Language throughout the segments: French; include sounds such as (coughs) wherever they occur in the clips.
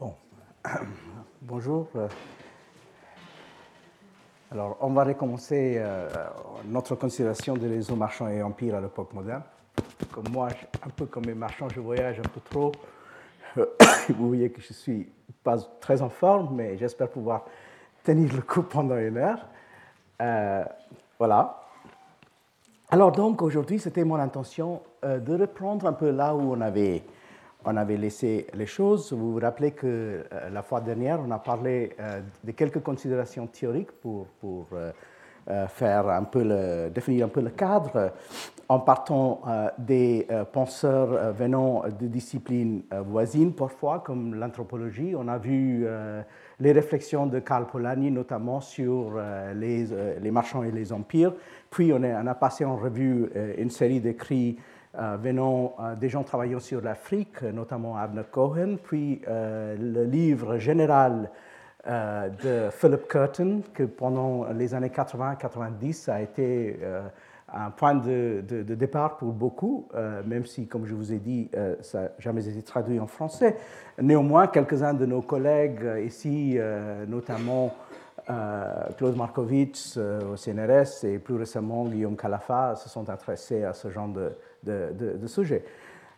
Bon, (clears throat) bonjour. Alors, on va recommencer euh, notre considération des réseaux marchands et empires à l'époque moderne. Comme moi, un peu comme les marchands, je voyage un peu trop. (coughs) Vous voyez que je ne suis pas très en forme, mais j'espère pouvoir tenir le coup pendant une heure. Euh, voilà. Alors donc, aujourd'hui, c'était mon intention euh, de reprendre un peu là où on avait on avait laissé les choses. Vous vous rappelez que euh, la fois dernière, on a parlé euh, de quelques considérations théoriques pour, pour euh, faire un peu définir un peu le cadre en partant des penseurs venant de disciplines voisines parfois, comme l'anthropologie. On a vu les réflexions de Karl Polanyi, notamment sur les, les, marchands et les empires. Puis on, a passé en revue une série d'écrits venant euh, des gens travaillant sur l'Afrique, notamment Abner Cohen, puis euh, le livre général de Philip Curtin, que pendant les années 80-90 a été un point de, départ pour beaucoup, même si, comme je vous ai dit, ça n'a jamais été traduit en français. Néanmoins, quelques-uns de nos collègues ici, notamment Claude Markovitch au CNRS et plus récemment Guillaume Calafa, se sont intéressés à ce genre de, sujets.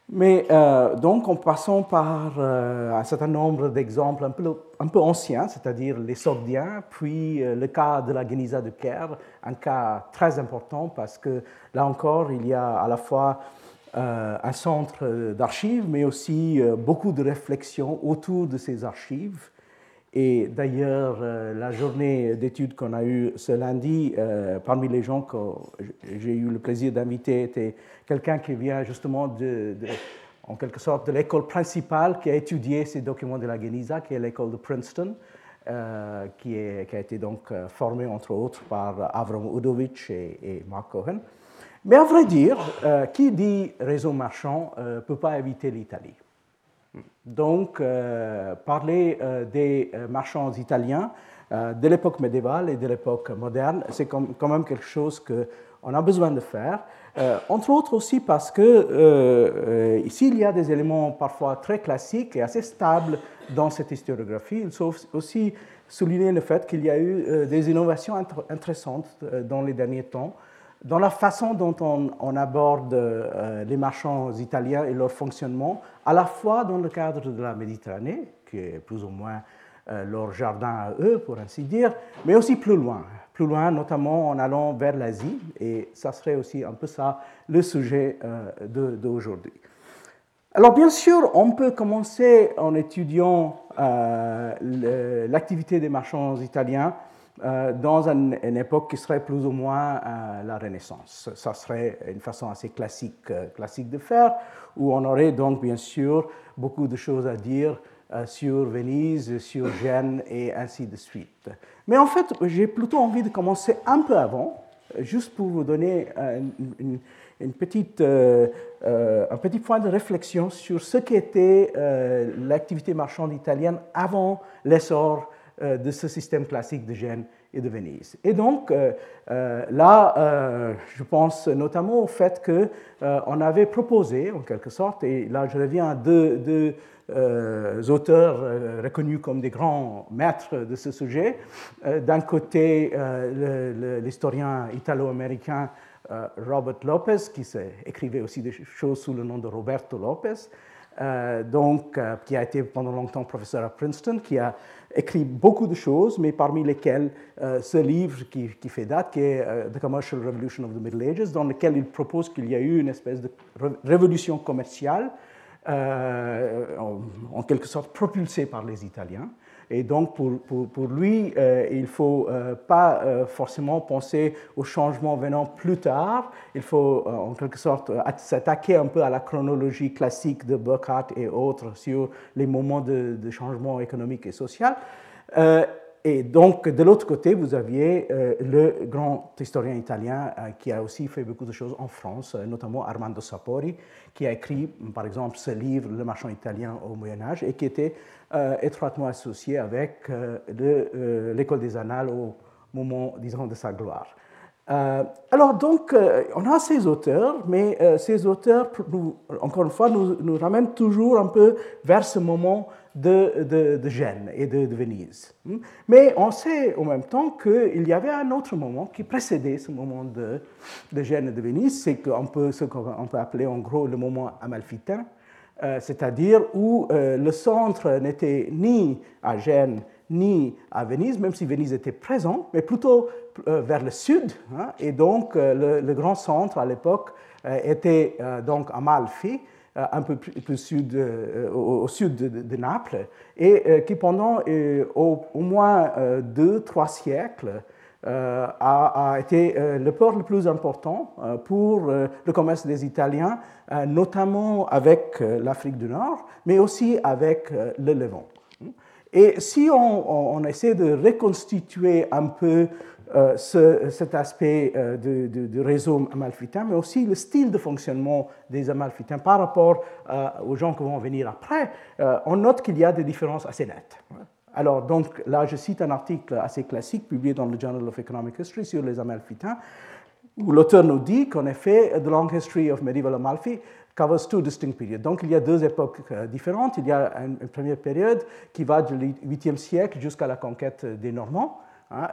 Mais euh, donc, en passant par euh, un certain nombre d'exemples un peu, un peu anciens, c'est-à-dire les Sordiens, puis euh, le cas de la Geniza de Caire, un cas très important parce que là encore, il y a à la fois un centre d'archives, mais aussi beaucoup de réflexions autour de ces archives et d'ailleurs, euh, la journée d'études qu'on a eue ce lundi, euh, parmi les gens que j'ai eu le plaisir d'inviter, était quelqu'un qui vient justement de, en quelque sorte de l'école principale qui a étudié ces documents de la Geniza, qui est l'école de Princeton, euh, qui, a été donc formée entre autres par Avram Udovic et, et Mark Cohen. Mais à vrai dire, qui dit réseau marchand ne peut pas éviter l'Italie. Donc, euh, parler euh, des euh, marchands italiens de l'époque médiévale et de l'époque moderne, c'est quand même quelque chose qu'on a besoin de faire. entre autres aussi parce que ici, il y a des éléments parfois très classiques et assez stables dans cette historiographie. Il faut aussi souligner le fait qu'il y a eu des innovations intéressantes dans les derniers temps dans la façon dont on, aborde euh, les marchands italiens et leur fonctionnement, à la fois dans le cadre de la Méditerranée, qui est plus ou moins euh, leur jardin à eux, pour ainsi dire, mais aussi plus loin, plus loin, notamment en allant vers l'Asie, et ça serait aussi un peu ça le sujet euh, d'aujourd'hui. Alors bien sûr, on peut commencer en étudiant l'activité des marchands italiens euh, dans une, époque qui serait plus ou moins euh, la Renaissance. Ça serait une façon assez classique, euh, classique de faire, où on aurait donc bien sûr beaucoup de choses à dire sur Venise, sur Gênes et ainsi de suite. Mais en fait, j'ai plutôt envie de commencer un peu avant, juste pour vous donner une, petite, un petit point de réflexion sur ce qu'était l'activité marchande italienne avant l'essor de ce système classique de Gênes et de Venise. Et donc, euh, euh, là, je pense notamment au fait qu'on avait proposé, en quelque sorte, et là je reviens à deux, auteurs reconnus comme des grands maîtres de ce sujet. D'un côté, l'historien italo-américain Robert Lopez, qui écrivait aussi des choses sous le nom de Roberto Lopez, donc, qui a été pendant longtemps professeur à Princeton, qui a écrit beaucoup de choses, mais parmi lesquelles euh, ce livre qui, fait date, qui est euh, The Commercial Revolution of the Middle Ages, dans lequel il propose qu'il y a eu une espèce de révolution commerciale, euh, en, quelque sorte propulsée par les Italiens, et donc, pour, pour, lui, euh, il ne faut euh, pas euh, forcément penser au changement venant plus tard. Il faut, en quelque sorte, s'attaquer un peu à la chronologie classique de Burkhardt et autres sur les moments de, de changement économique et social. Et donc, de l'autre côté, vous aviez le grand historien italien qui a aussi fait beaucoup de choses en France, notamment Armando Sapori, qui a écrit, par exemple, ce livre, Le marchand italien au Moyen Âge, et qui était euh, étroitement associé avec euh, euh, l'école des annales au moment, disons, de sa gloire. alors donc, on a ces auteurs, mais ces auteurs, encore une fois, nous ramènent toujours un peu vers ce moment de, de, Gênes et de, Venise. Hmm? Mais on sait en même temps qu'il y avait un autre moment qui précédait ce moment de, de Gênes et de Venise, c'est peut, ce qu'on peut appeler en gros le moment amalfitain, euh, c'est-à-dire où euh, le centre n'était ni à Gênes ni à Venise, même si Venise était présent, mais plutôt euh, vers le sud. Hein? et donc le, le, grand centre à l'époque était donc Amalfi, un peu plus, sud, euh, au, sud de, Naples, et euh, qui pendant au, moins deux, trois siècles a, été le port le plus important pour le commerce des Italiens, notamment avec l'Afrique du Nord, mais aussi avec le Levant. Et si on, essaie de reconstituer un peu euh, cet aspect euh, du réseau amalfitain, mais aussi le style de fonctionnement des amalfitains par rapport euh, aux gens qui vont venir après, on note qu'il y a des différences assez nettes. Alors, donc, là, je cite un article assez classique publié dans le Journal of Economic History sur les amalfitains, où l'auteur nous dit qu'en effet, The Long History of Medieval Amalfi covers two distinct periods. Donc, il y a deux époques différentes. Il y a une, première période qui va du 8e siècle jusqu'à la conquête des Normands,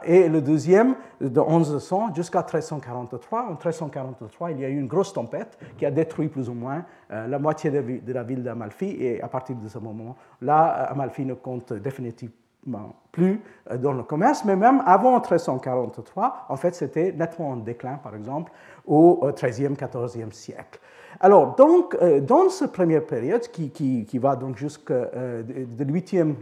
et le deuxième, de 1100 jusqu'à 1343. En 1343, il y a eu une grosse tempête qui a détruit plus ou moins euh, la moitié de, la ville d'Amalfi. Et à partir de ce moment-là, Amalfi ne compte définitivement plus euh, dans le commerce. Mais même avant 1343, en fait, c'était nettement en déclin, par exemple, au XIIIe, XIVe siècle. Alors, donc, euh, dans cette première période, qui, qui, va donc jusqu'au euh, 8e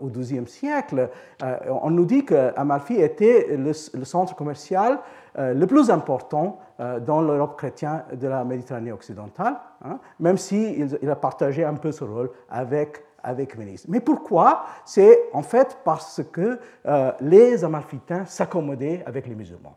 au 12e siècle, euh, on nous dit qu'Amalfi était le, centre commercial euh, le plus important dans l'Europe chrétienne de la Méditerranée occidentale, hein, même s'il il a partagé un peu ce rôle avec avec Venise. Mais pourquoi? C'est en fait parce que les Amalfitains s'accommodaient avec les musulmans.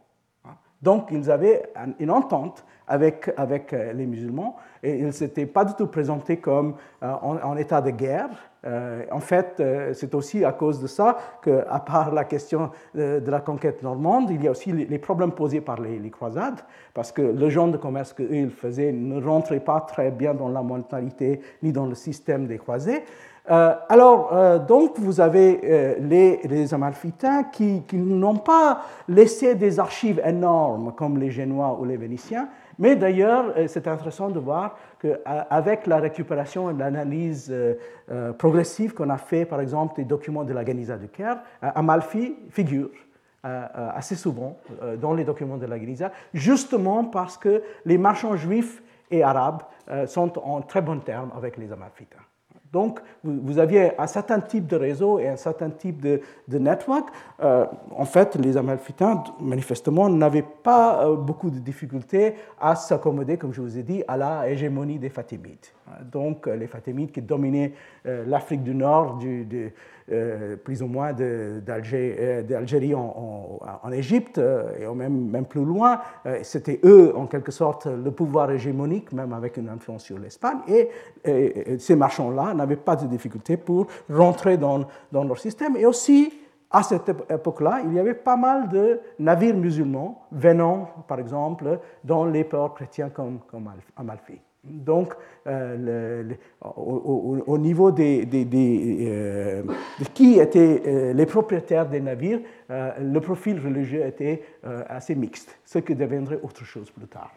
Donc, ils avaient une entente avec, avec euh, les musulmans et ils ne s'étaient pas du tout présentés comme euh, en, état de guerre. Euh, en fait, c'est aussi à cause de ça qu'à part la question de, la conquête normande, il y a aussi les, problèmes posés par les, croisades, parce que le genre de commerce qu'ils faisaient ne rentrait pas très bien dans la mentalité ni dans le système des croisés. Alors, donc, vous avez les, les, Amalfitains qui, n'ont pas laissé des archives énormes comme les Génois ou les Vénitiens, mais d'ailleurs, euh, c'est intéressant de voir qu'avec la récupération et l'analyse euh, euh, progressive qu'on a fait, par exemple, des documents de la Geniza du Caire, Amalfi figure assez souvent dans les documents de la Geniza, justement parce que les marchands juifs et arabes sont en très bons termes avec les Amalfites. Donc, vous, aviez un certain type de réseau et un certain type de, network. Euh, en fait, les Amalfitains, manifestement, n'avaient pas euh, beaucoup de difficultés à s'accommoder, comme je vous ai dit, à la hégémonie des Fatimides. Donc, les Fatimides qui dominaient euh, l'Afrique du Nord, du, plus ou moins d'Algérie en, Égypte, et même, plus loin, c'était eux, en quelque sorte, le pouvoir hégémonique, même avec une influence sur l'Espagne. et ces marchands-là n'avaient pas de difficulté pour rentrer dans, leur système. Et aussi, à cette époque-là, il y avait pas mal de navires musulmans venant, par exemple, dans les ports chrétiens comme Amalfi. Donc, euh, au, niveau des, euh, de qui étaient euh, les propriétaires des navires, le profil religieux était assez mixte, ce qui deviendrait autre chose plus tard.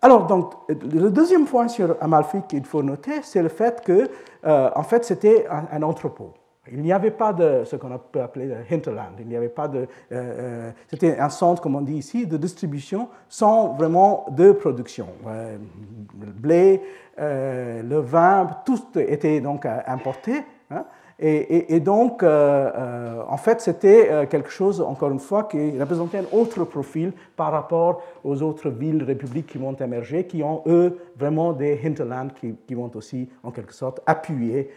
Alors, donc, le deuxième point sur Amalfi qu'il faut noter, c'est le fait que, en fait, c'était un, entrepôt. Il n'y avait pas de ce qu'on peut appeler de hinterland. Il n'y avait pas de. Euh, euh, c'était un centre, comme on dit ici, de distribution sans vraiment de production. le blé, le vin, tout était donc importé. Hein. Et, donc, euh, euh, en fait, c'était euh, quelque chose, encore une fois, qui représentait un autre profil par rapport aux autres villes, républiques qui vont émerger, qui ont, eux, vraiment des hinterlands qui, vont aussi, en quelque sorte, appuyer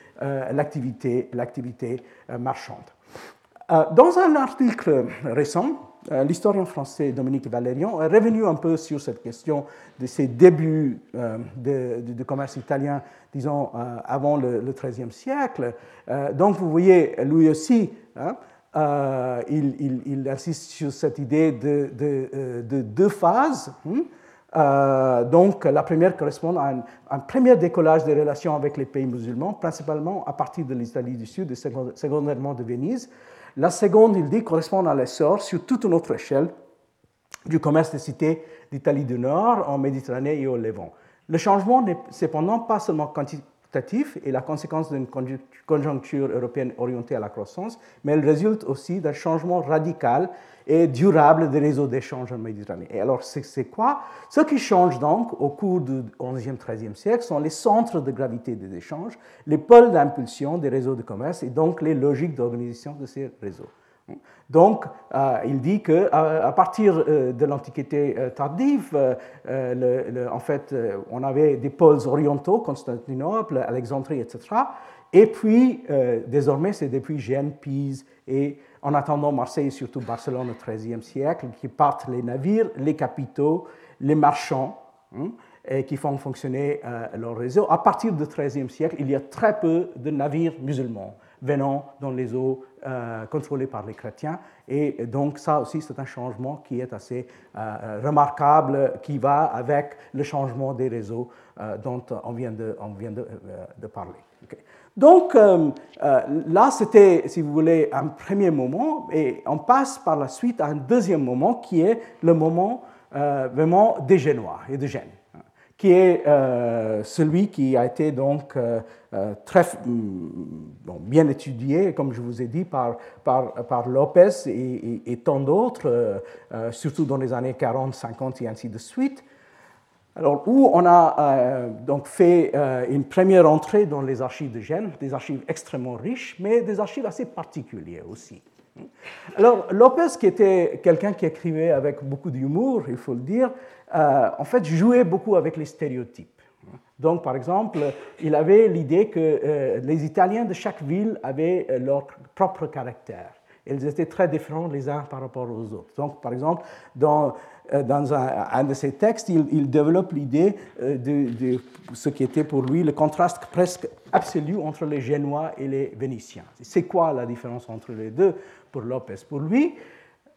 l'activité marchande. Dans un article récent, l'historien français Dominique Valérian est revenu un peu sur cette question de ses débuts euh, de, commerce italien, disons, euh, avant le, XIIIe siècle. donc, vous voyez, lui aussi, hein, il, insiste sur cette idée de, deux phases. Hein. donc, la première correspond à un, premier décollage des relations avec les pays musulmans, principalement à partir de l'Italie du Sud et secondairement de Venise. La seconde, il dit, correspond à l'essor sur toute une autre échelle du commerce des cités d'Italie du Nord, en Méditerranée et au Levant. Le changement n'est cependant pas seulement quantitatif et la conséquence d'une conjoncture européenne orientée à la croissance, mais elle résulte aussi d'un changement radical et durable des réseaux d'échange en Méditerranée. Et alors, c'est quoi? Ce qui change donc au cours du XIe, XIIIe siècle sont les centres de gravité des échanges, les pôles d'impulsion des réseaux de commerce et donc les logiques d'organisation de ces réseaux. Donc, euh, il dit qu'à à partir euh, de l'Antiquité euh, tardive, en fait, on avait des pôles orientaux, Constantinople, Alexandrie, etc. Et puis, désormais, c'est depuis Gênes, Pise et en attendant Marseille et surtout Barcelone au XIIIe siècle, qui partent les navires, les capitaux, les marchands, hein, et qui font fonctionner leur réseau. À partir du XIIIe siècle, il y a très peu de navires musulmans venant dans les eaux euh, contrôlées par les chrétiens. Et donc ça aussi, c'est un changement qui est assez euh, remarquable, qui va avec le changement des réseaux euh, dont on vient de parler. Donc là, c'était, si vous voulez, un premier moment, et on passe par la suite à un deuxième moment qui est le moment vraiment des Génois et de Gênes qui est euh, celui qui a été donc euh, euh, très mm, bien étudié, comme je vous ai dit, par, par, par Lopez et, tant d'autres, surtout dans les années 40, 50 et ainsi de suite. Alors, où on a donc fait une première entrée dans les archives de Gênes, des archives extrêmement riches, mais des archives assez particulières aussi. Alors, Lopez, qui était quelqu'un qui écrivait avec beaucoup d'humour, il faut le dire, euh, en fait, jouait beaucoup avec les stéréotypes. Donc, par exemple, il avait l'idée que euh, les Italiens de chaque ville avaient euh, leur propre caractère. Ils étaient très différents les uns par rapport aux autres. Donc, par exemple, dans, dans un, de ses textes, il, développe l'idée de, ce qui était pour lui le contraste presque absolu entre les Génois et les Vénitiens. C'est quoi la différence entre les deux pour Lopez? Pour lui,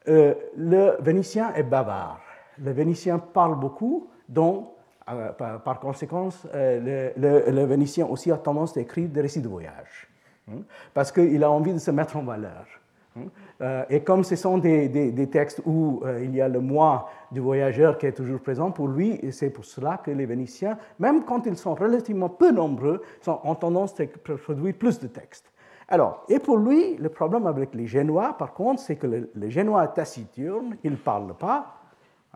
le Vénitien est bavard le Vénitien parle beaucoup, donc euh, par, conséquent, euh, le, Vénitien aussi a tendance à écrire des récits de voyage, hein, parce qu'il a envie de se mettre en valeur. Hein. Euh, et comme ce sont des, textes où il y a le moi du voyageur qui est toujours présent, pour lui, c'est pour cela que les Vénitiens, même quand ils sont relativement peu nombreux, ont tendance à produire plus de textes. Alors, et pour lui, le problème avec les Génois, par contre, c'est que le, Génois taciturne, il ne parle pas,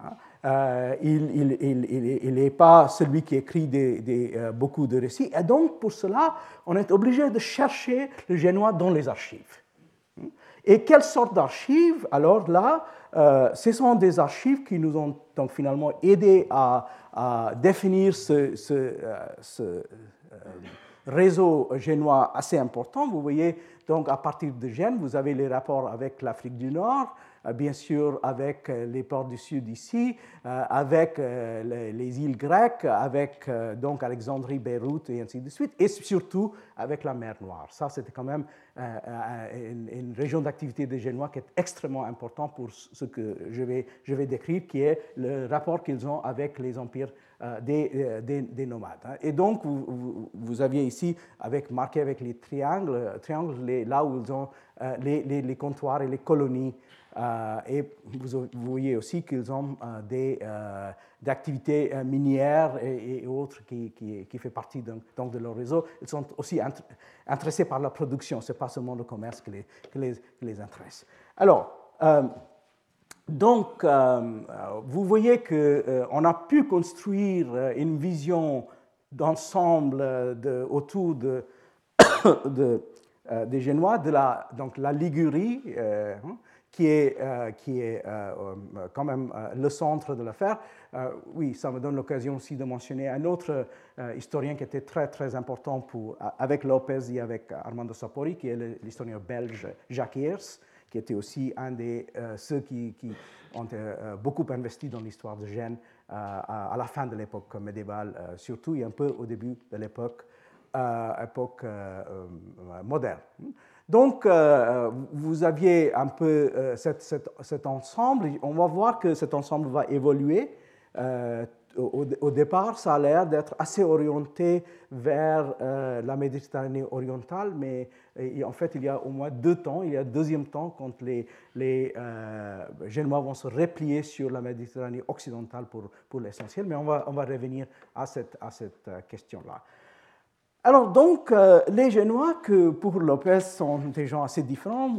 Hein. Euh, il n'est pas celui qui écrit euh, beaucoup de récits. Et donc, pour cela, on est obligé de chercher le génois dans les archives. Et quelle sorte d'archives? Alors là, euh, ce sont des archives qui nous ont donc finalement aidé à, définir ce, ce réseau génois assez important. Vous voyez, donc à partir de Gênes, vous avez les rapports avec l'Afrique du Nord, euh, bien sûr avec euh, les ports du Sud ici, euh, avec les îles grecques, avec donc Alexandrie, Beyrouth et ainsi de suite, et surtout avec la mer Noire. Ça, c'était quand même une, région d'activité des Génois qui est extrêmement importante pour ce que je vais, je vais décrire, qui est le rapport qu'ils ont avec les empires des, des, nomades. Hein. Et donc, vous, aviez ici, avec, marqué avec les triangles, triangles les, là où ils ont les, les, comptoirs et les colonies euh, et vous, voyez aussi qu'ils ont euh, des euh, activités minières et, autres qui, qui, qui, fait partie donc, de leur réseau. Ils sont aussi intéressés par la production, ce n'est pas seulement le commerce qui les, les, les intéresse. Alors, donc, vous voyez qu'on a pu construire une vision d'ensemble autour de (coughs) des Génois, de la, donc la Ligurie, hein, qui est, euh, qui est euh, euh, quand même le centre de l'affaire. oui, ça me donne l'occasion aussi de mentionner un autre historien qui était très, très important pour, avec Lopez et avec Armando Sapori, qui est l'historien belge Jacques Heers, qui était aussi un de ceux qui, qui ont beaucoup investi dans l'histoire de Gênes à, la fin de l'époque médiévale, surtout et un peu au début de l'époque époque moderne. Donc, vous aviez un peu cet, ensemble. On va voir que cet ensemble va évoluer au, départ, ça a l'air d'être assez orienté vers euh, la Méditerranée orientale, mais en fait, il y a au moins deux temps. Il y a un deuxième temps quand les, les euh, Génois vont se replier sur la Méditerranée occidentale pour, pour l'essentiel, mais on va, on va revenir à cette, à cette euh, question-là. Alors donc, les Génois, que pour Lopez sont des gens assez différents,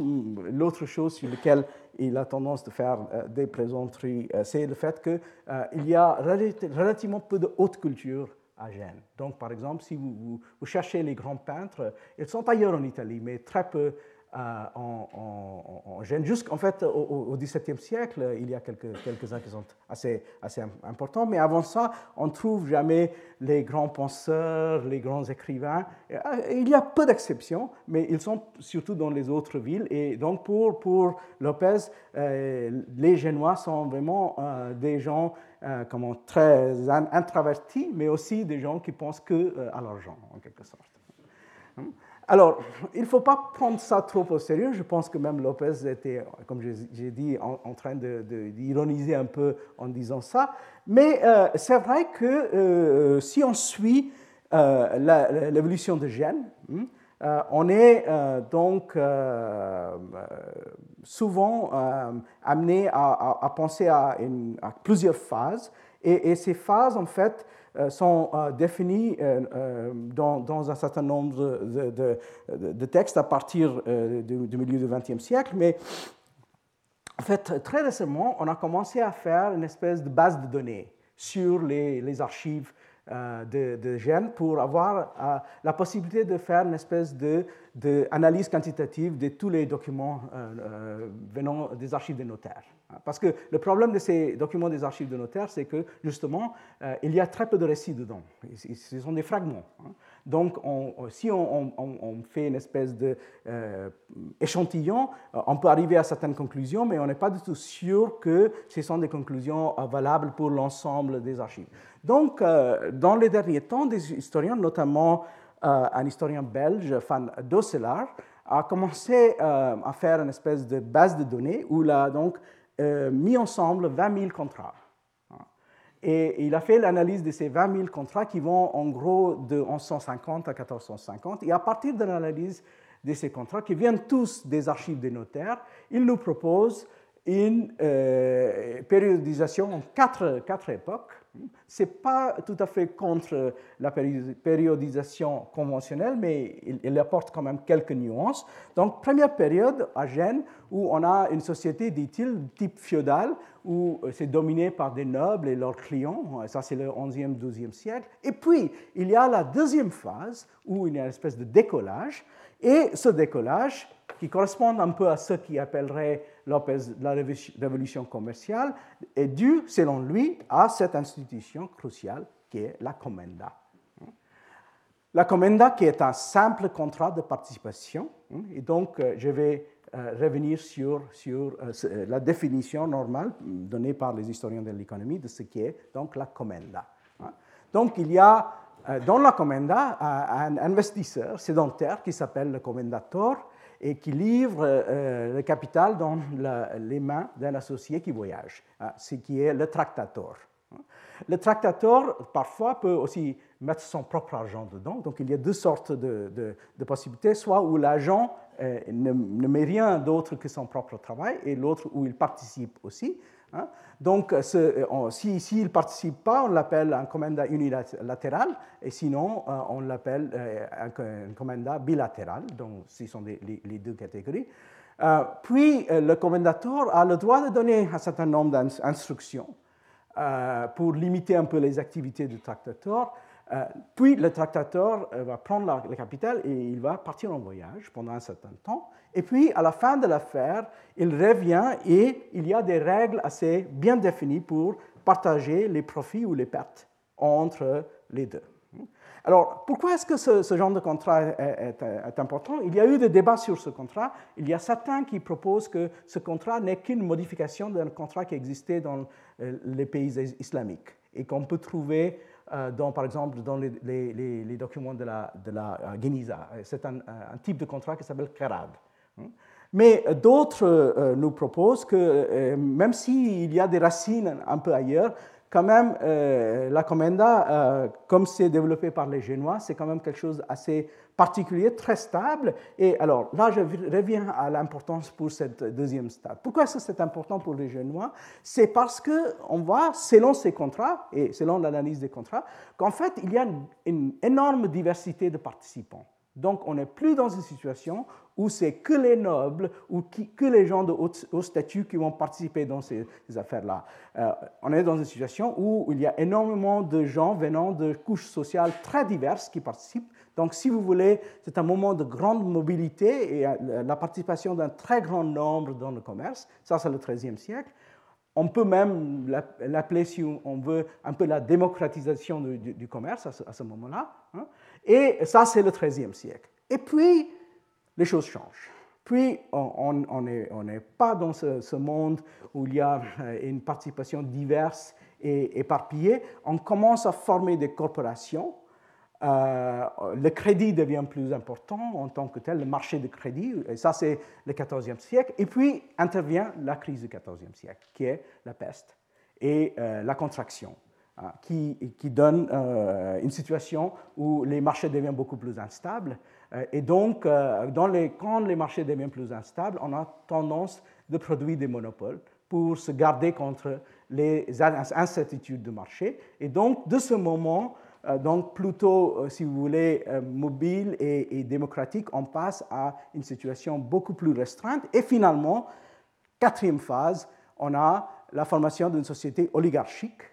l'autre chose sur laquelle il a tendance de faire euh, des plaisanteries, euh, c'est le fait qu'il euh, y a relativement peu de haute culture à Gênes. Donc, par exemple, si vous, cherchez les grands peintres, ils sont ailleurs en Italie, mais très peu euh, en, en. Jusqu'en fait, au XVIIe siècle, il y a quelques, quelques-uns qui sont assez, assez importants, mais avant ça, on ne trouve jamais les grands penseurs, les grands écrivains. Euh, il y a peu d'exceptions, mais ils sont surtout dans les autres villes. Et donc, pour, pour Lopez, euh, les Génois sont vraiment des gens comment, très introvertis, mais aussi des gens qui pensent que à l'argent, en quelque sorte. Alors, il ne faut pas prendre ça trop au sérieux. Je pense que même Lopez était, comme j'ai dit, en, train d'ironiser un peu en disant ça. Mais euh, c'est vrai que euh, si on suit euh, l'évolution de Gênes, hmm, on est donc souvent amené à, penser à, plusieurs phases. et, ces phases, en fait, sont euh, définis euh, dans, un certain nombre de, textes à partir du, milieu du XXe siècle, mais en fait, très récemment, on a commencé à faire une espèce de base de données sur les, archives de, de, Gênes pour avoir la possibilité de faire une espèce d'analyse quantitative de tous les documents venant des archives des notaires. Parce que le problème de ces documents des archives de notaires, c'est que justement, euh, il y a très peu de récits dedans. Ce sont des fragments. Hein. Donc, si on, fait une espèce d'échantillon, euh, euh, on peut arriver à certaines conclusions, mais on n'est pas du tout sûr que ce sont des conclusions valables pour l'ensemble des archives. Donc, dans les derniers temps, des historiens, notamment un historien belge, Van Dosselar, a commencé à faire une espèce de base de données où là, donc, euh, mis ensemble 20 000 contrats. Et il a fait l'analyse de ces 20 000 contrats qui vont en gros de 1150 à 1450. Et à partir de l'analyse de ces contrats, qui viennent tous des archives des notaires, il nous propose une euh, périodisation en quatre, époques ce n'est pas tout à fait contre la périodisation conventionnelle, mais il, apporte quand même quelques nuances. Donc, première période à Gênes où on a une société, dit-il, type féodal, où euh, c'est dominé par des nobles et leurs clients. Ça, c'est le 11e, 12e siècle. Et puis, il y a la deuxième phase où il y a une espèce de décollage. Et ce décollage, qui correspond un peu à ce qu'il appellerait la révolution commerciale, est dû, selon lui, à cette institution cruciale qui est la commenda. La commenda qui est un simple contrat de participation, et donc euh, je vais euh, revenir sur, sur euh, la définition normale donnée par les historiens de l'économie de ce qui est donc la commenda. Donc il y a dans la commenda un investisseur sédentaire qui s'appelle le commendator et qui livre euh, le capital dans les mains d'un associé qui voyage, hein, ce qui est le tractateur. Le tractateur, parfois, peut aussi mettre son propre argent dedans. Donc, il y a deux sortes de, possibilités, soit où l'agent euh, ne, met rien d'autre que son propre travail, et l'autre où il participe aussi. Hein. Donc, s'il si, ne participe pas, on l'appelle un commanda unilatéral, et sinon, euh, on l'appelle euh, un, commanda bilatéral. Donc, ce sont les, deux catégories. Euh, puis, le commandateur a le droit de donner un certain nombre d'instructions pour limiter un peu les activités du tractateur. Puis, le tractateur va prendre la, la capitale et il va partir en voyage pendant un certain temps. Et puis, à la fin de l'affaire, il revient et il y a des règles assez bien définies pour partager les profits ou les pertes entre les deux. Alors, pourquoi est-ce que ce, genre de contrat est, important? Il y a eu des débats sur ce contrat. Il y a certains qui proposent que ce contrat n'est qu'une modification d'un contrat qui existait dans euh, les pays islamiques et qu'on peut trouver dans, par exemple, dans les, documents de la, de la Guinisa. C'est un, type de contrat qui s'appelle Karad. Hein? Mais d'autres nous proposent que même s'il y a des racines un peu ailleurs, quand même, euh, la Comenda, euh, comme c'est développé par les Génois, c'est quand même quelque chose assez particulier, très stable. Et alors, là, je reviens à l'importance pour cette deuxième stade. Pourquoi est-ce que c'est important pour les Génois? C'est parce qu'on voit, selon ces contrats et selon l'analyse des contrats, qu'en fait, il y a une énorme diversité de participants. Donc, on n'est plus dans une situation où c'est que les nobles ou que les gens de haut, statut qui vont participer dans ces, affaires-là. Euh, on est dans une situation où il y a énormément de gens venant de couches sociales très diverses qui participent. Donc, si vous voulez, c'est un moment de grande mobilité et euh, la participation d'un très grand nombre dans le commerce. Ça, c'est le XIIIe siècle. On peut même l'appeler, si on veut, un peu la démocratisation du, commerce à ce, moment-là. Hein. Et ça, c'est le XIIIe siècle. Et puis, les choses changent. Puis, on n'est pas dans ce, monde où il y a euh, une participation diverse et éparpillée. On commence à former des corporations. Euh, le crédit devient plus important en tant que tel, le marché de crédit, et ça c'est le XIVe siècle. Et puis intervient la crise du XIVe siècle, qui est la peste et euh, la contraction. Hein, qui, donne euh, une situation où les marchés deviennent beaucoup plus instables. Euh, et donc, euh, quand les marchés deviennent plus instables, on a tendance de produire des monopoles pour se garder contre les incertitudes du marché. Et donc, de ce moment, donc plutôt, si vous voulez, mobile et, démocratique, on passe à une situation beaucoup plus restreinte. Et finalement, quatrième phase, on a la formation d'une société oligarchique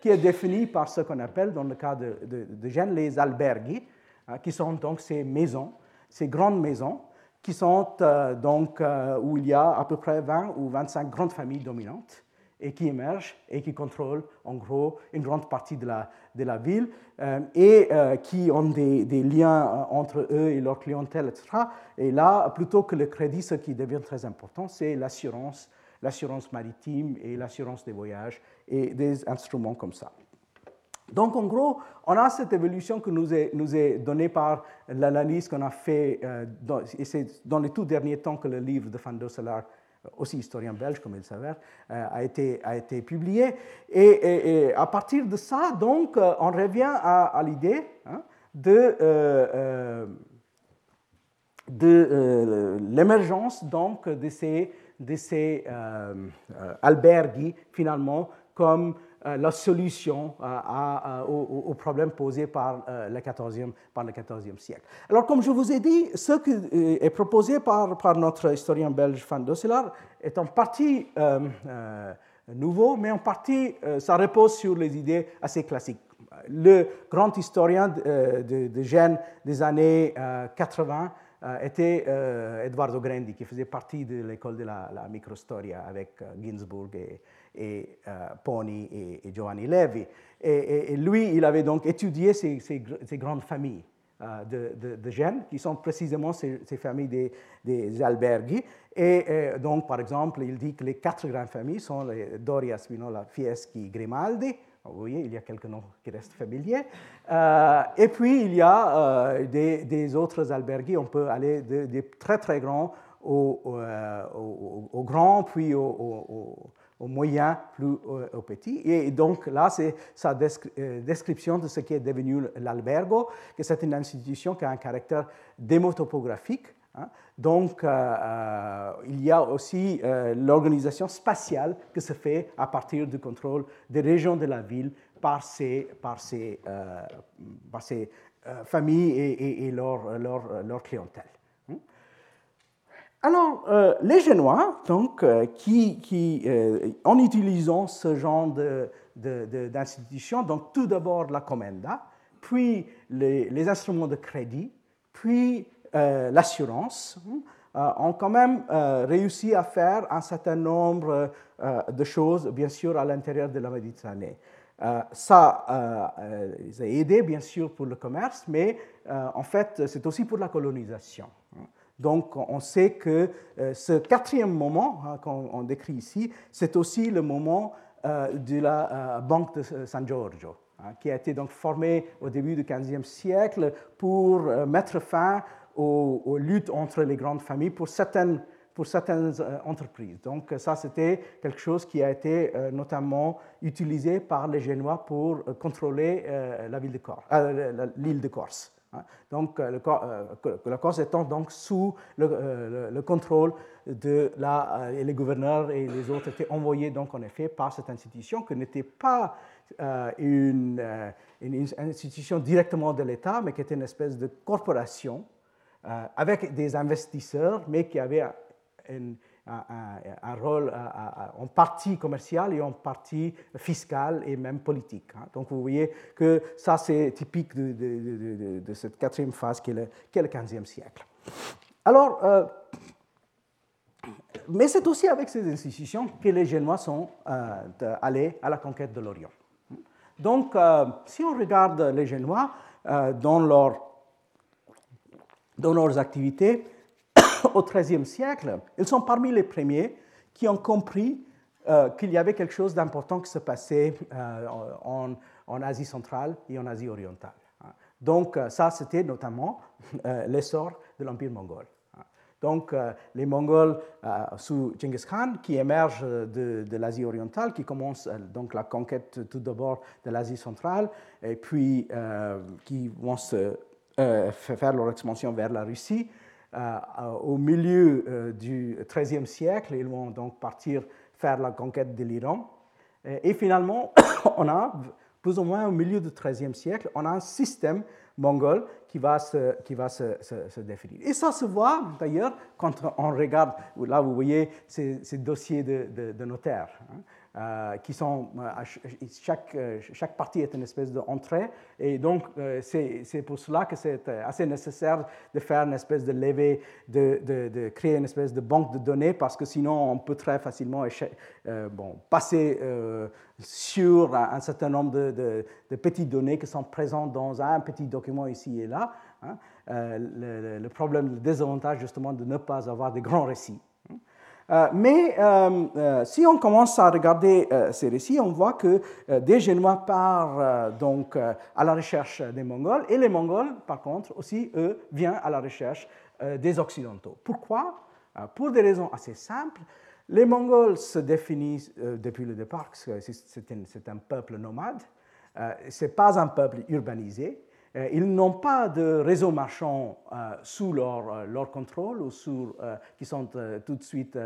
Qui est défini par ce qu'on appelle, dans le cas de, de, Gênes, les alberghi, hein, qui sont donc ces maisons, ces grandes maisons, qui sont euh, donc euh, où il y a à peu près 20 ou 25 grandes familles dominantes et qui émergent et qui contrôlent en gros une grande partie de la, de la ville euh, et qui ont des, des, liens entre eux et leur clientèle, etc. Et là, plutôt que le crédit, ce qui devient très important, c'est l'assurance l'assurance maritime et l'assurance des voyages et des instruments comme ça. Donc, en gros, on a cette évolution que nous est, nous est donnée par l'analyse qu'on a fait, euh, et c'est dans les tout derniers temps que le livre de Van Dosselar, aussi historien belge comme il s'avère, euh, a, été, a été publié. Et, à partir de ça, donc, euh, on revient à, l'idée hein, de, de l'émergence donc, de ces de ces euh, euh, alberghi, finalement, comme euh, la solution problèmes posés par, le 14e, par le XIVe siècle. Alors, comme je vous ai dit, ce qui est proposé par, notre historien belge Van Dosselar est en partie nouveau, mais en partie, ça repose sur les idées assez classiques. Le grand historien de, de, Gênes des années 80 euh, était euh, Eduardo Grendi, qui faisait partie de l'école de la, microstoria avec euh, Ginsburg et, Pony et, Giovanni Levi. Et, lui, il avait donc étudié ces, grandes familles de, de, Gênes, qui sont précisément ces, familles des, des alberghi. Et, donc, par exemple, il dit que les quatre grandes familles sont les Doria, Spinola, Fieschi, Grimaldi, vous voyez, il y a quelques noms qui restent familiers. Euh, et puis, il y a euh, des, autres albergues. On peut aller des très, très grands aux, euh, grands, puis aux, moyens, plus aux petits. Et donc, là, c'est sa description de ce qui est devenu l'albergo, que c'est une institution qui a un caractère démotopographique Hein. Donc, euh, euh, il y a aussi euh, l'organisation spatiale qui se fait à partir du contrôle des régions de la ville par ces, par ces, par ces familles et, et, leur, leur, leur, clientèle. Hein. Alors, les Génois, donc, qui, qui en utilisant ce genre d'institutions, donc tout d'abord la commenda, puis les, les, instruments de crédit, puis euh, l'assurance, euh, ont quand même euh, réussi à faire un certain nombre de choses, bien sûr, à l'intérieur de la Méditerranée. ça a aidé, bien sûr, pour le commerce, mais en fait, c'est aussi pour la colonisation. Donc, on sait que ce quatrième moment hein, qu'on décrit ici, c'est aussi le moment de la Banque de San Giorgio. hein, qui a été donc formé au début du XVe siècle pour mettre fin aux, luttes entre les grandes familles pour certaines, entreprises. Donc ça, c'était quelque chose qui a été notamment utilisé par les Génois pour contrôler de l'île de Corse. Hein. Donc, euh, euh, la Corse étant donc sous le, euh, contrôle de la, et les gouverneurs et les autres étaient envoyés donc en effet par cette institution qui n'était pas une, institution directement de l'État, mais qui était une espèce de corporation avec des investisseurs, mais qui avait une, un, rôle en partie commercial et en partie fiscal et même politique. Hein. Donc vous voyez que ça c'est typique de, cette quatrième phase qui est le, qui 15e siècle. Alors, euh, mais c'est aussi avec ces institutions que les Génois sont euh, allés à la conquête de l'Orient. Donc, euh, si on regarde les Génois dans, leur, dans leurs activités, au XIIIe siècle, ils sont parmi les premiers qui ont compris euh, qu'il y avait quelque chose d'important qui se passait euh, en, Asie centrale et en Asie orientale. Donc euh, ça, c'était notamment l'essor de l'Empire mongol. Donc les Mongols sous Genghis Khan qui émergent de, l'Asie orientale, qui commencent donc la conquête tout d'abord de l'Asie centrale, et puis qui vont faire leur expansion vers la Russie, au milieu euh, du XIIIe siècle. Ils vont donc partir faire la conquête de l'Iran. Et finalement, (coughs) on a, plus ou moins au milieu du XIIIe siècle, on a un système mongol qui va se, qui va se, définir. Et ça se voit d'ailleurs quand on regarde, là vous voyez ces, ces dossiers de, de, de notaires. Hein. Euh, qui sont, euh, chaque, euh, chaque partie est une espèce d'entrée, et donc c'est pour cela que c'est assez nécessaire de faire une espèce de levée, de, de, créer une espèce de banque de données, parce que sinon on peut très facilement bon, passer sur un, certain nombre de, de, petites données qui sont présentes dans un petit document ici et là. Hein. le, le, problème, le désavantage justement de ne pas avoir de grands récits. Euh, mais euh, euh, si on commence à regarder ces récits, on voit que des Génois partent donc à la recherche des Mongols et les Mongols, par contre, aussi, eux, viennent à la recherche des Occidentaux. Pourquoi? Pour des raisons assez simples. Les Mongols se définissent depuis le départ, c'est un, peuple nomade, ce n'est pas un peuple urbanisé, ils n'ont pas de réseau marchand sous leur, leur, contrôle ou qui sont tout de suite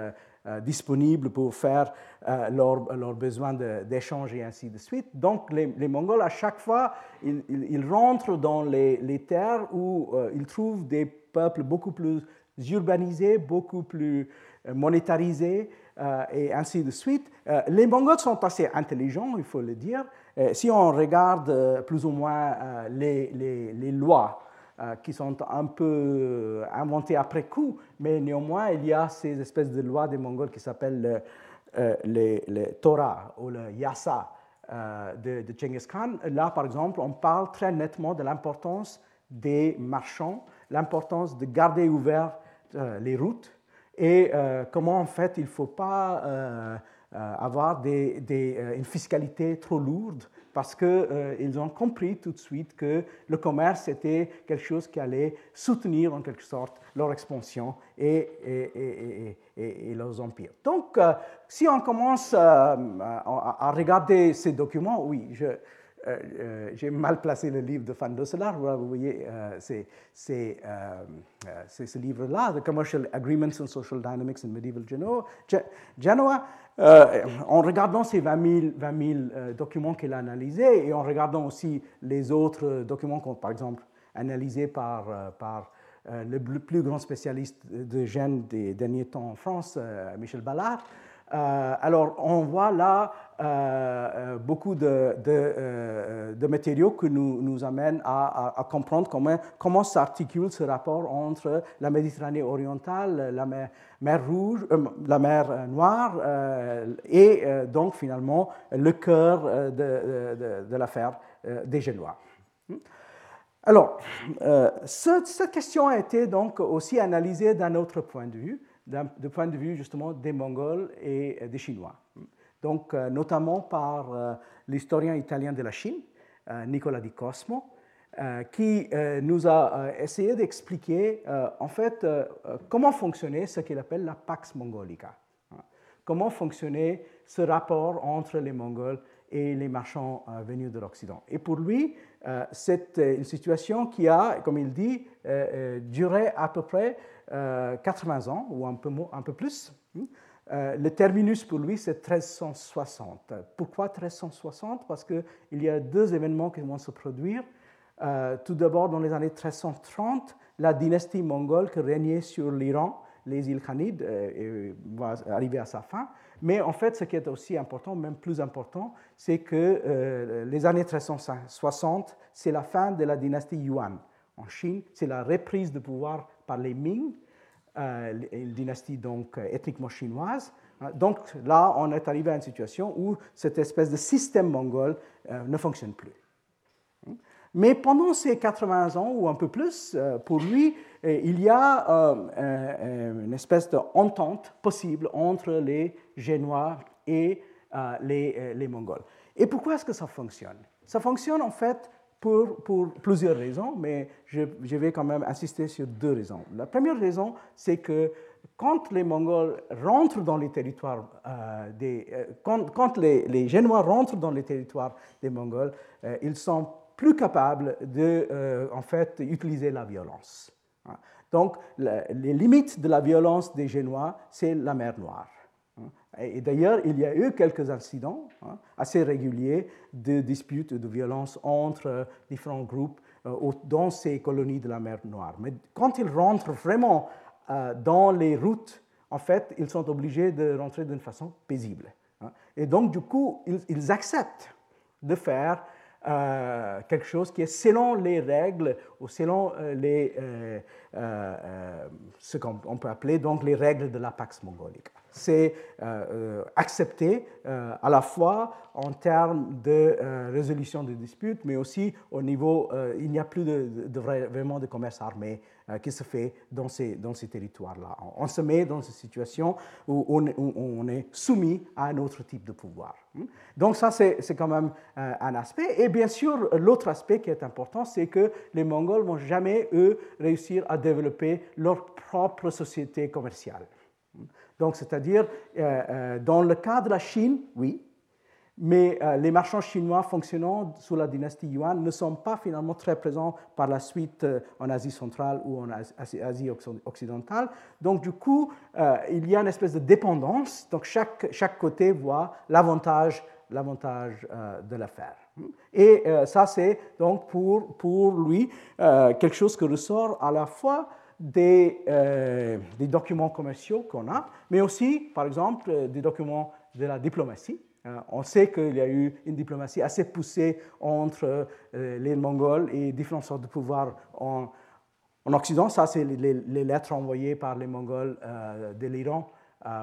disponibles pour faire leurs leur besoins d'échange et ainsi de suite. Donc les, Mongols, à chaque fois, ils, ils rentrent dans les, les terres où ils trouvent des peuples beaucoup plus urbanisés, beaucoup plus monétarisés et ainsi de suite. les Mongols sont assez intelligents, il faut le dire, euh, si on regarde euh, plus ou moins euh, les, lois qui sont un peu inventées après coup, mais néanmoins, il y a ces espèces de lois des Mongols qui s'appellent les, Torah ou le Yasa de, de Genghis Khan. Là, par exemple, on parle très nettement de l'importance des marchands, l'importance de garder ouvertes les routes et comment en fait il ne faut pas euh, avoir euh, une fiscalité trop lourde parce qu'ils euh, ont compris tout de suite que le commerce était quelque chose qui allait soutenir en quelque sorte leur expansion et, et, leurs empires. Donc, si on commence à, regarder ces documents, oui, je, euh, euh, j'ai mal placé le livre de Van Dusselar. Vous voyez, euh, c'est, ce livre-là, The Commercial Agreements and Social Dynamics in Medieval Genoa. en regardant ces 20 000, documents qu'il a analysés et en regardant aussi les autres documents, par exemple analysés par, par le plus grand spécialiste de gènes des derniers temps en France, Michel Ballard, alors, on voit là euh, euh, beaucoup de, matériaux qui nous, nous amènent à, comprendre comment, comment s'articule ce rapport entre la Méditerranée orientale, la mer, Rouge, la mer Noire et donc finalement le cœur de, de l'affaire des Génois. Alors, cette question a été donc aussi analysée d'un autre point de vue du point de vue justement des Mongols et des Chinois. Donc, euh, notamment par euh, l'historien italien de la Chine, Nicolas Di Cosmo, qui nous a essayé d'expliquer en fait comment fonctionnait ce qu'il appelle la Pax Mongolica. Hein. Comment fonctionnait ce rapport entre les Mongols et les marchands venus de l'Occident. Et pour lui, c'est une situation qui a, comme il dit, duré à peu près 80 ans ou un peu, plus. Hein. Euh, le terminus pour lui, c'est 1360. Pourquoi 1360 Parce qu'il y a deux événements qui vont se produire. Euh, tout d'abord, dans les années 1330, la dynastie mongole qui régnait sur l'Iran, les îles Khanides, euh, va arriver à sa fin. Mais en fait, ce qui est aussi important, même plus important, c'est que les années 1360, c'est la fin de la dynastie Yuan en Chine, c'est la reprise de pouvoir par les Ming euh, une dynastie donc euh, ethniquement chinoise. Donc là, on est arrivé à une situation où cette espèce de système mongol euh, ne fonctionne plus. Hein. Mais pendant ces 80 ans ou un peu plus, pour lui, il y a une espèce d'entente possible entre les Génois et les, les Mongols. Et pourquoi est-ce que ça fonctionne? Ça fonctionne en fait pour, plusieurs raisons, mais je, vais quand même insister sur deux raisons. La première raison, c'est que quand les Mongols rentrent dans les territoires euh, des... Euh, quand, les, Génois rentrent dans les territoires des Mongols, euh, ils sont plus capables de, en fait, la violence. Hein. Donc, les limites de la violence des Génois, c'est la mer Noire. Et d'ailleurs, il y a eu quelques incidents hein, assez réguliers de disputes, de violences entre euh, différents groupes euh, dans ces colonies de la mer Noire. Mais quand ils rentrent vraiment euh, dans les routes, en fait, ils sont obligés de rentrer d'une façon paisible. Hein. Et donc, du coup, ils, acceptent de faire quelque chose qui est selon les règles ou selon les, ce qu'on peut appeler donc les règles de la Pax Mongolica. C'est euh, euh, accepté euh, à la fois en termes de résolution des disputes, mais aussi au niveau, il n'y a plus de, vraiment de commerce armé qui se fait dans ces, dans ces territoires-là. On, se met dans une situation où on, est soumis à un autre type de pouvoir. Hmm? Donc ça, c'est quand même un aspect. Et bien sûr, l'autre aspect qui est important, c'est que les Mongols vont jamais, eux, réussir à développer leur propre société commerciale. Donc, c'est-à-dire, euh, euh, dans le cas de la Chine, oui, mais euh, les marchands chinois fonctionnant sous la dynastie Yuan ne sont pas finalement très présents par la suite en Asie centrale ou en Asie occidentale. Donc, du coup, il y a une espèce de dépendance. Donc, chaque, chaque côté voit l'avantage l'avantage de l'affaire. Et ça, c'est donc pour, pour lui quelque chose qui ressort à la fois des, euh, des documents commerciaux qu'on a, mais aussi, par exemple, euh, des documents de la diplomatie. Euh, on sait qu'il y a eu une diplomatie assez poussée entre les Mongols et différentes sortes de pouvoirs en, en Occident. Ça, c'est les, lettres envoyées par les Mongols de l'Iran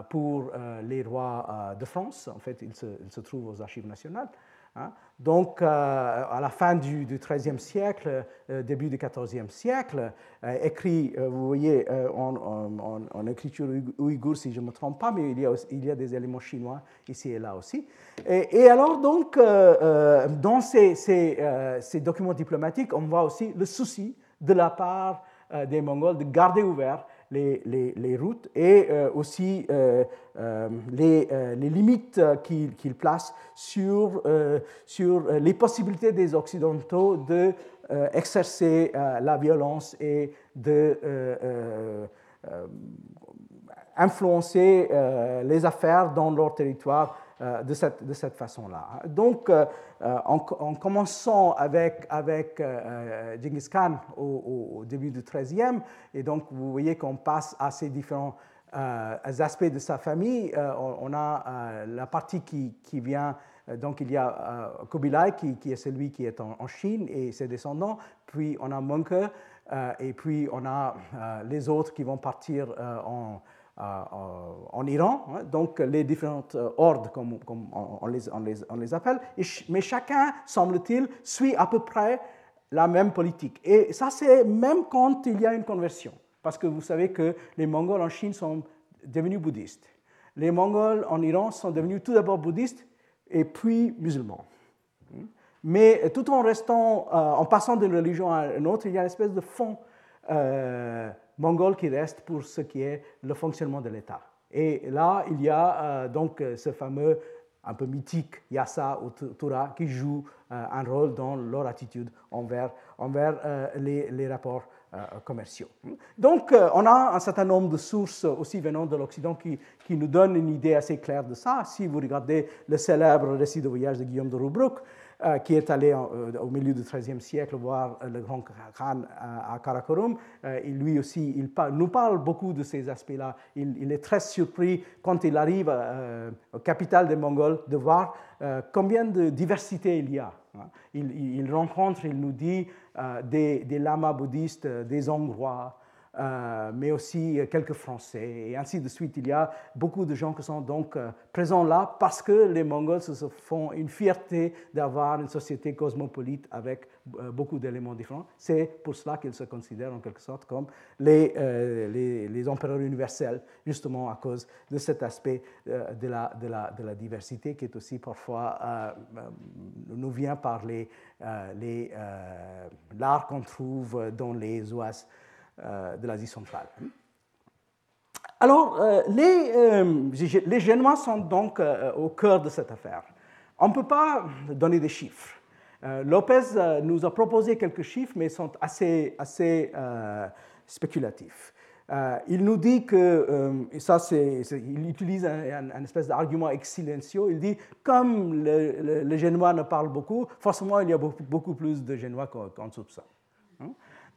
pour les rois de France. En fait, ils se, ils se trouvent aux archives nationales. Hein? Donc, euh, à la fin du XIIIe siècle, euh, début du XIVe siècle, euh, écrit, vous voyez, en, écriture ouïghour, si je ne me trompe pas, mais il y a, il y a des éléments chinois ici et là aussi. Et, alors, donc, dans ces, ces, documents diplomatiques, on voit aussi le souci de la part des Mongols de garder ouvert les, les, routes et euh, aussi euh, euh, les, les, limites qu'il qu place sur, sur les possibilités des Occidentaux de exercer la violence et de influencer les affaires dans leur territoire de cette, de cette façon-là. Donc, euh, en, commençant avec, avec euh, Genghis Khan au, début du XIIIe, et donc vous voyez qu'on passe à ces différents aspects de sa famille, on, a la partie qui, qui vient donc il y a Kubilai qui, qui, est celui qui est en, Chine et ses descendants, puis on a Munke, et puis on a les autres qui vont partir en, en Iran, hein, donc les différentes euh, hordes, comme, on, les, appelle, mais chacun, semble-t-il, suit à peu près la même politique. Et ça, c'est même quand il y a une conversion, parce que vous savez que les Mongols en Chine sont devenus bouddhistes. Les Mongols en Iran sont devenus tout d'abord bouddhistes et puis musulmans. mais tout en restant, en passant d'une religion à une autre, il y a une espèce de fond mongol qui reste pour ce qui est le fonctionnement de l'État. Et là, il y a donc ce fameux un peu mythique, Yassa ou Tura, qui joue un rôle dans leur attitude envers, envers les, rapports euh, commerciaux. Donc, euh, on a un certain nombre de sources aussi venant de l'Occident qui, qui, nous donnent une idée assez claire de ça. Si vous regardez le célèbre récit de voyage de Guillaume de Roubrouck, euh, qui est allé au milieu du XIIIe siècle voir le grand Khan à Karakorum. il, lui aussi, il nous parle beaucoup de ces aspects-là. Il, est très surpris quand il arrive au capital des Mongols de voir combien de diversité il y a. Il, rencontre, il nous dit, euh, des, lamas bouddhistes, euh, des Hongrois, euh, mais aussi quelques Français, et ainsi de suite. Il y a beaucoup de gens qui sont donc présents là parce que les Mongols se font une fierté d'avoir une société cosmopolite avec beaucoup d'éléments différents. C'est pour cela qu'ils se considèrent en quelque sorte comme les, empereurs universels, justement à cause de cet aspect de, la, diversité qui est aussi parfois nous vient par l'art qu'on trouve dans les oasis euh, de l'Asie centrale. Alors, euh, les, euh, les Génois sont donc au cœur de cette affaire. On ne peut pas donner des chiffres. Lopez nous a proposé quelques chiffres, mais ils sont assez, assez spéculatifs. il nous dit que, et ça c'est, il utilise un, espèce d'argument ex silencio, il dit comme les Génois ne parlent beaucoup, forcément il y a beaucoup, beaucoup plus de Génois qu'on soupçonne.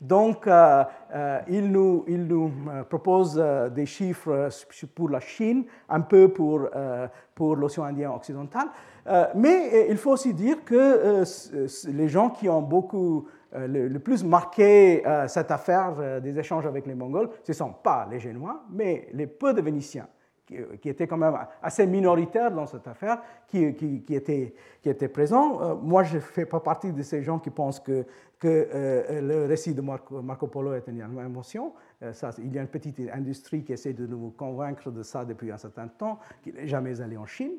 Donc, euh, euh, il nous, euh, propose des chiffres pour la Chine, un peu pour, pour l'océan Indien occidental. mais il faut aussi dire que les gens qui ont beaucoup, le, plus marqué cette affaire des échanges avec les Mongols, ce ne sont pas les Génois, mais les peu de Vénitiens qui était quand même assez minoritaire dans cette affaire, qui, était, présent. moi, je ne fais pas partie de ces gens qui pensent que euh, le récit de Marco, Polo est une émotion. Euh, ça, il y a une petite industrie qui essaie de nous convaincre de ça depuis un certain temps, qu'il n'est jamais allé en Chine.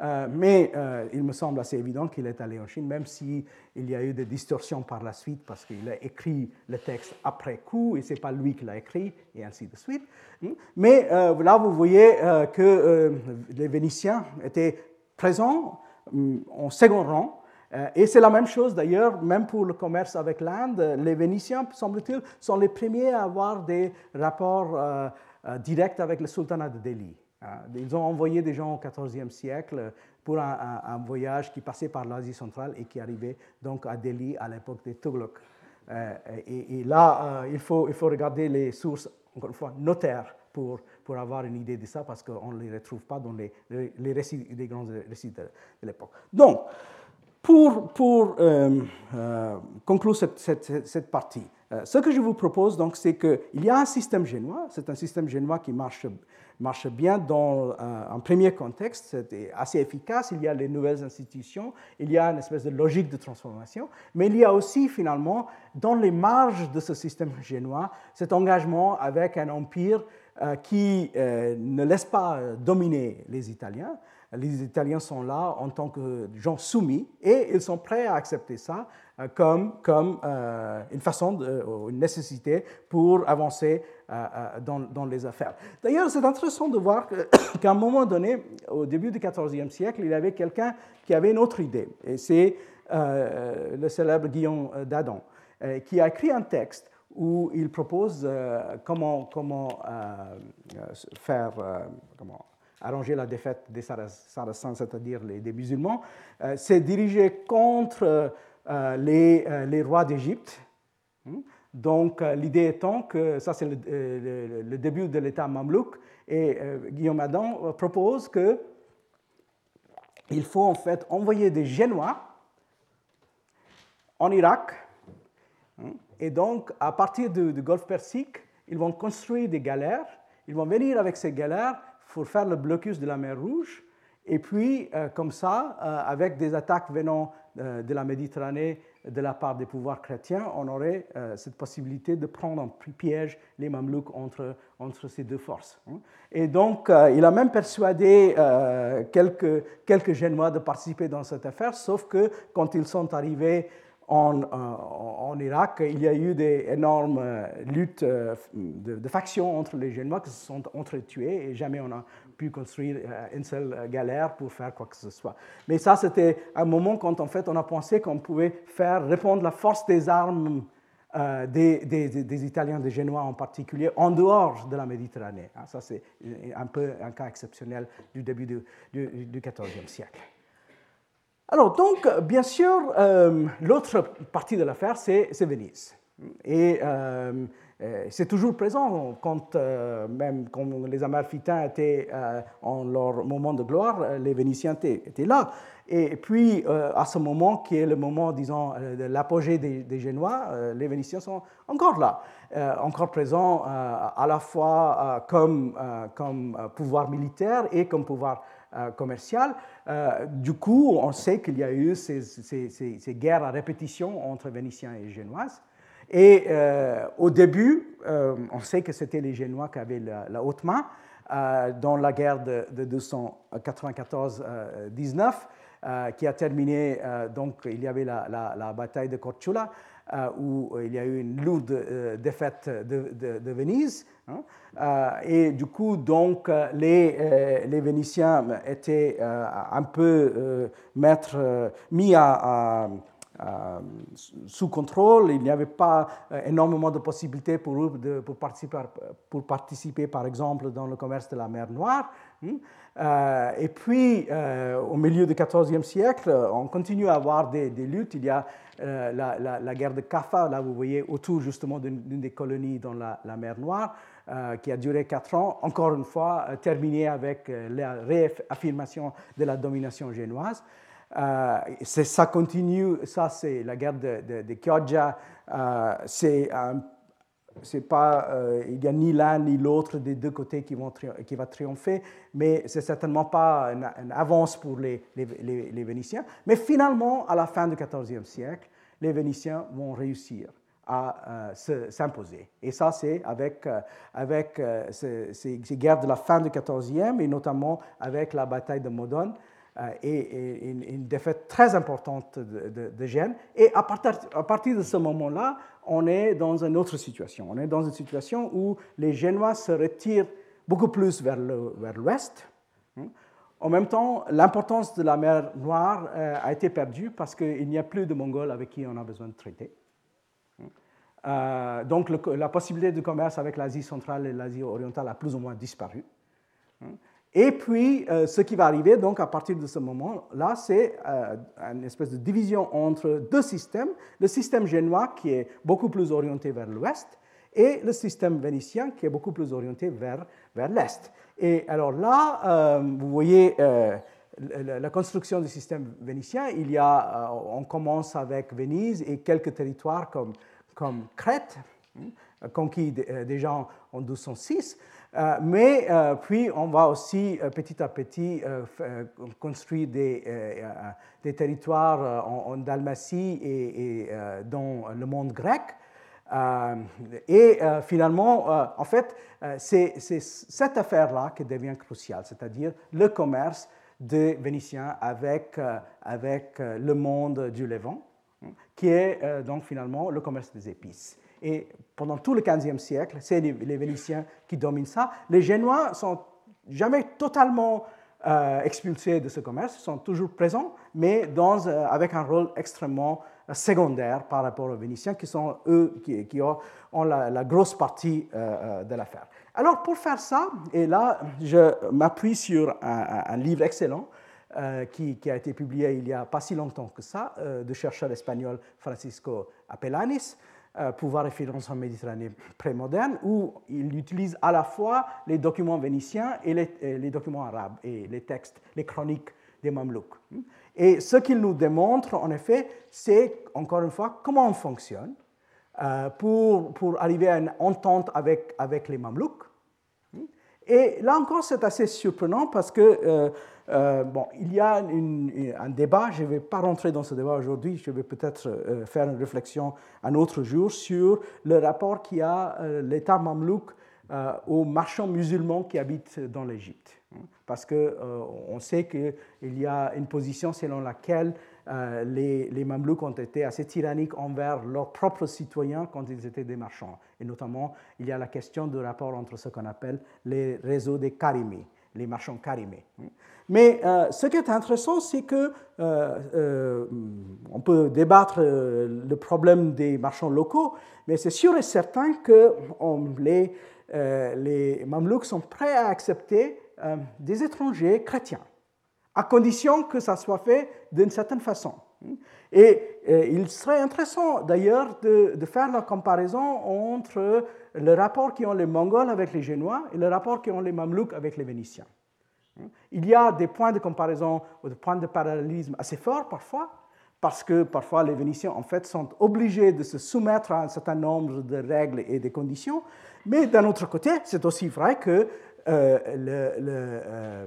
Euh, mais il me semble assez évident qu'il est allé en Chine, même s'il y a eu des distorsions par la suite, parce qu'il a écrit le texte après coup, et ce n'est pas lui qui l'a écrit, et ainsi de suite. Mais là, vous voyez que les Vénitiens étaient présents en second rang, euh, et c'est la même chose d'ailleurs, même pour le commerce avec l'Inde. Les Vénitiens, semble-t-il, sont les premiers à avoir des rapports euh, euh, directs avec le sultanat de Delhi. Ils ont envoyé des gens au XIVe siècle pour un, voyage qui passait par l'Asie centrale et qui arrivait donc à Delhi à l'époque des Tughlaq. Et, là, il, faut, il faut regarder les sources, encore une fois, notaires pour, avoir une idée de ça, parce qu'on ne les retrouve pas dans les, récits, les grands récits de, l'époque. Donc, pour, euh, euh, conclure cette, partie, euh, ce que je vous propose, donc, c'est qu'il y a un système génois, c'est un système génois qui marche, marche bien dans un premier contexte, c'est assez efficace, il y a les nouvelles institutions, il y a une espèce de logique de transformation, mais il y a aussi finalement, dans les marges de ce système génois, cet engagement avec un empire qui ne laisse pas dominer les Italiens, les Italiens sont là en tant que gens soumis et ils sont prêts à accepter ça euh, comme, comme euh, une façon, de, une nécessité pour avancer euh, dans, dans, les affaires. D'ailleurs, c'est intéressant de voir (coughs) qu'à un moment donné, au début du XIVe siècle, il y avait quelqu'un qui avait une autre idée, et c'est le célèbre Guillaume d'Adam, qui a écrit un texte où il propose comment, comment faire, comment arranger la défaite des Sarrasins, c'est-à-dire des musulmans, euh, s'est dirigé contre euh, les, euh, les, rois d'Égypte. Hmm? Donc l'idée étant que ça c'est le, début de l'État mamelouk et Guillaume Adam propose que il faut en fait envoyer des Génois en Irak hmm? et donc à partir du Golfe Persique ils vont construire des galères, ils vont venir avec ces galères pour faire le blocus de la mer Rouge. Et puis, euh, comme ça, euh, avec des attaques venant euh, de la Méditerranée de la part des pouvoirs chrétiens, on aurait cette possibilité de prendre en piège les Mamelouks entre, entre ces deux forces. Hein. Et donc, il a même persuadé quelques, quelques Génois de participer dans cette affaire, sauf que quand ils sont arrivés en, en, Irak, il y a eu des énormes euh, luttes euh, de, factions entre les Génois qui se sont entretués et jamais on a pu construire euh, une seule galère pour faire quoi que ce soit. Mais ça, c'était un moment quand en fait on a pensé qu'on pouvait faire répondre la force des armes des, Italiens, des Génois en particulier, en dehors de la Méditerranée. Ah, ça, c'est un peu un cas exceptionnel du début du XIVe siècle. Alors, donc, bien sûr, euh, l'autre partie de l'affaire, c'est Venise. Et euh, euh, c'est toujours présent quand, même quand les Amalfitains étaient en leur moment de gloire, les Vénitiens étaient, là. Et puis, à ce moment, qui est le moment, disons, de l'apogée des, Génois, les Vénitiens sont encore là, encore présents à la fois comme, comme pouvoir militaire et comme pouvoir commercial. Euh, du coup, on sait qu'il y a eu ces, guerres à répétition entre Vénitiens et Génoises. Et euh, au début, on sait que c'était les Génois qui avaient la, haute main. dans la guerre de, 294-19, qui a terminé, donc il y avait la, bataille de Corčula, euh, où il y a eu une lourde euh, défaite de, Venise. Hein. Euh, et du coup, donc, les, les Vénitiens étaient un peu mis à, sous contrôle. Il n'y avait pas énormément de possibilités pour pour, participer, pour participer, par exemple, dans le commerce de la mer Noire. Hein. et puis, au milieu du XIVe siècle, on continue à avoir des, luttes. Il y a euh, la, guerre de Kaffa, là vous voyez autour justement d'une des colonies dans la, mer Noire, euh, qui a duré quatre ans, encore une fois euh, terminée avec la réaffirmation de la domination génoise. ça continue, ça c'est la guerre de, de, Chioggia, c'est c'est pas, il n'y a ni l'un ni l'autre des deux côtés qui, vont qui va triompher, mais c'est certainement pas une, avance pour les, les, les, Vénitiens. Mais finalement, à la fin du XIVe siècle, les Vénitiens vont réussir à euh, s'imposer. Et ça, c'est avec, euh, avec euh, ces, guerres de la fin du XIVe et notamment avec la bataille de Modone et, une, défaite très importante de, de, Gênes. Et à partir, à partir de ce moment-là, on est dans une autre situation. On est dans une situation où les Génois se retirent beaucoup plus vers l'ouest. Vers en même temps, l'importance de la mer Noire euh, a été perdue parce qu'il n'y a plus de Mongols avec qui on a besoin de traiter. Euh, donc la possibilité de commerce avec l'Asie centrale et l'Asie orientale a plus ou moins disparu. Et puis, euh, ce qui va arriver donc à partir de ce moment-là, c'est une espèce de division entre deux systèmes. Le système génois qui est beaucoup plus orienté vers l'ouest et le système vénitien qui est beaucoup plus orienté vers, l'est. Et alors là, euh, vous voyez euh, la, construction du système vénitien. Il y a, euh, on commence avec Venise et quelques territoires comme, comme Crète, hein, conquis déjà en 1206. Mais puis on va aussi petit à petit construire des, territoires en, Dalmatie et, dans le monde grec. Euh, et euh, finalement, euh, en fait, c'est cette affaire-là qui devient cruciale, c'est-à-dire le commerce des Vénitiens avec, avec le monde du Levant, hein, qui est donc finalement le commerce des épices. Et pendant tout le XVe siècle, c'est les, Vénitiens qui dominent ça. Les Génois sont jamais totalement expulsés de ce commerce, sont toujours présents, mais dans, avec un rôle extrêmement secondaires par rapport aux Vénitiens, qui sont eux qui, ont, la, grosse partie euh, euh, de l'affaire. Alors pour faire ça, et là je m'appuie sur un, livre excellent euh, qui, a été publié il n'y a pas si longtemps que ça, de chercheur espagnol Francisco Apelanis, Pouvoir et finance en Méditerranée prémoderne, où il utilise à la fois les documents vénitiens et les, et les documents arabes, et les textes, les chroniques des Mamelouks. Et ce qu'il nous démontre, en effet, c'est, encore une fois, comment on fonctionne euh, pour, pour, arriver à une entente avec, avec les Mamelouks. Et là encore, c'est assez surprenant parce que euh, bon, il y a un débat, je ne vais pas rentrer dans ce débat aujourd'hui, je vais peut-être euh, faire une réflexion un autre jour sur le rapport qu'il y a euh, l'État mamelouk aux marchands musulmans qui habitent dans l'Égypte. Parce qu'on sait qu'il y a une position selon laquelle les, les Mamelouks ont été assez tyranniques envers leurs propres citoyens quand ils étaient des marchands. Et notamment, il y a la question du rapport entre ce qu'on appelle les réseaux des Karimi, les marchands Karimés. Hein. Mais euh, ce qui est intéressant, c'est que euh, euh, on peut débattre le problème des marchands locaux, mais c'est sûr et certain que les, Mamelouks sont prêts à accepter des étrangers chrétiens, à condition que ça soit fait d'une certaine façon. Et, il serait intéressant d'ailleurs de, faire la comparaison entre le rapport qu'ont les Mongols avec les Génois et le rapport qu'ont les Mamelouks avec les Vénitiens. Il y a des points de comparaison ou des points de parallélisme assez forts parfois, parce que parfois les Vénitiens en fait sont obligés de se soumettre à un certain nombre de règles et de conditions, mais d'un autre côté, c'est aussi vrai que euh, euh, euh,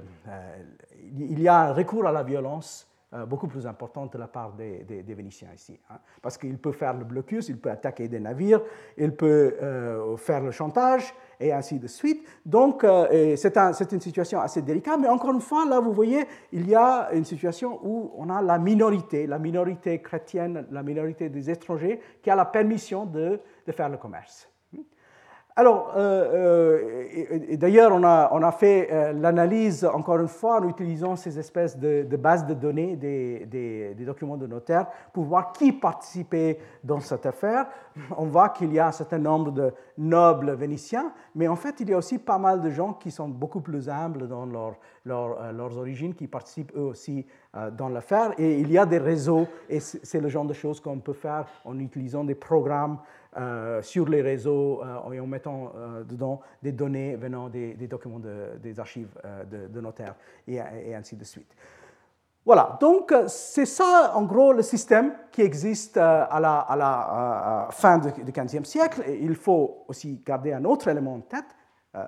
il y a un recours à la violence beaucoup plus importante de la part des, Vénitiens ici. Hein. parce qu'il peut faire le blocus, il peut attaquer des navires, il peut euh, faire le chantage, et ainsi de suite. Donc, euh, c'est une situation assez délicate, mais encore une fois, là, vous voyez, il y a une situation où on a la minorité, la minorité chrétienne, la minorité des étrangers, qui a la permission de faire le commerce. Alors, euh, euh, d'ailleurs, on a, fait euh, l'analyse, encore une fois, en utilisant ces espèces de, bases de données des, documents de notaire pour voir qui participait dans cette affaire. On voit qu'il y a un certain nombre de nobles vénitiens, mais en fait, il y a aussi pas mal de gens qui sont beaucoup plus humbles dans leur, leurs origines, qui participent eux aussi dans l'affaire. Et il y a des réseaux, et c'est le genre de choses qu'on peut faire en utilisant des programmes euh, sur les réseaux euh, en mettant euh, dedans des données venant des, documents des archives de, notaires et, ainsi de suite. Voilà, donc c'est ça en gros le système qui existe à la, à la fin du XVe siècle. Et il faut aussi garder un autre élément en tête,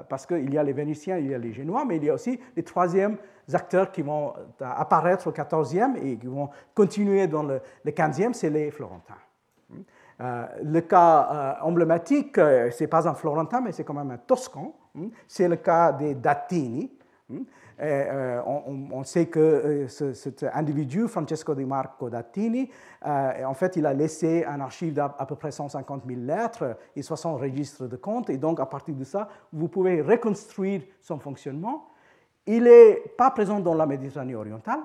parce qu'il y a les Vénitiens, il y a les Génois, mais il y a aussi les troisièmes acteurs qui vont apparaître au XIVe et qui vont continuer dans le, le XVe, c'est les Florentins. Euh, le cas euh, emblématique, euh, ce n'est pas un Florentin, mais c'est quand même un Toscan. Hein. C'est le cas des Datini. Hein. on, sait que cet individu, Francesco Di Marco Datini, en fait, il a laissé un archive d'à peu près 150 000 lettres et 60 registres de comptes. Et donc, à partir de ça, vous pouvez reconstruire son fonctionnement. Il n'est pas présent dans la Méditerranée orientale,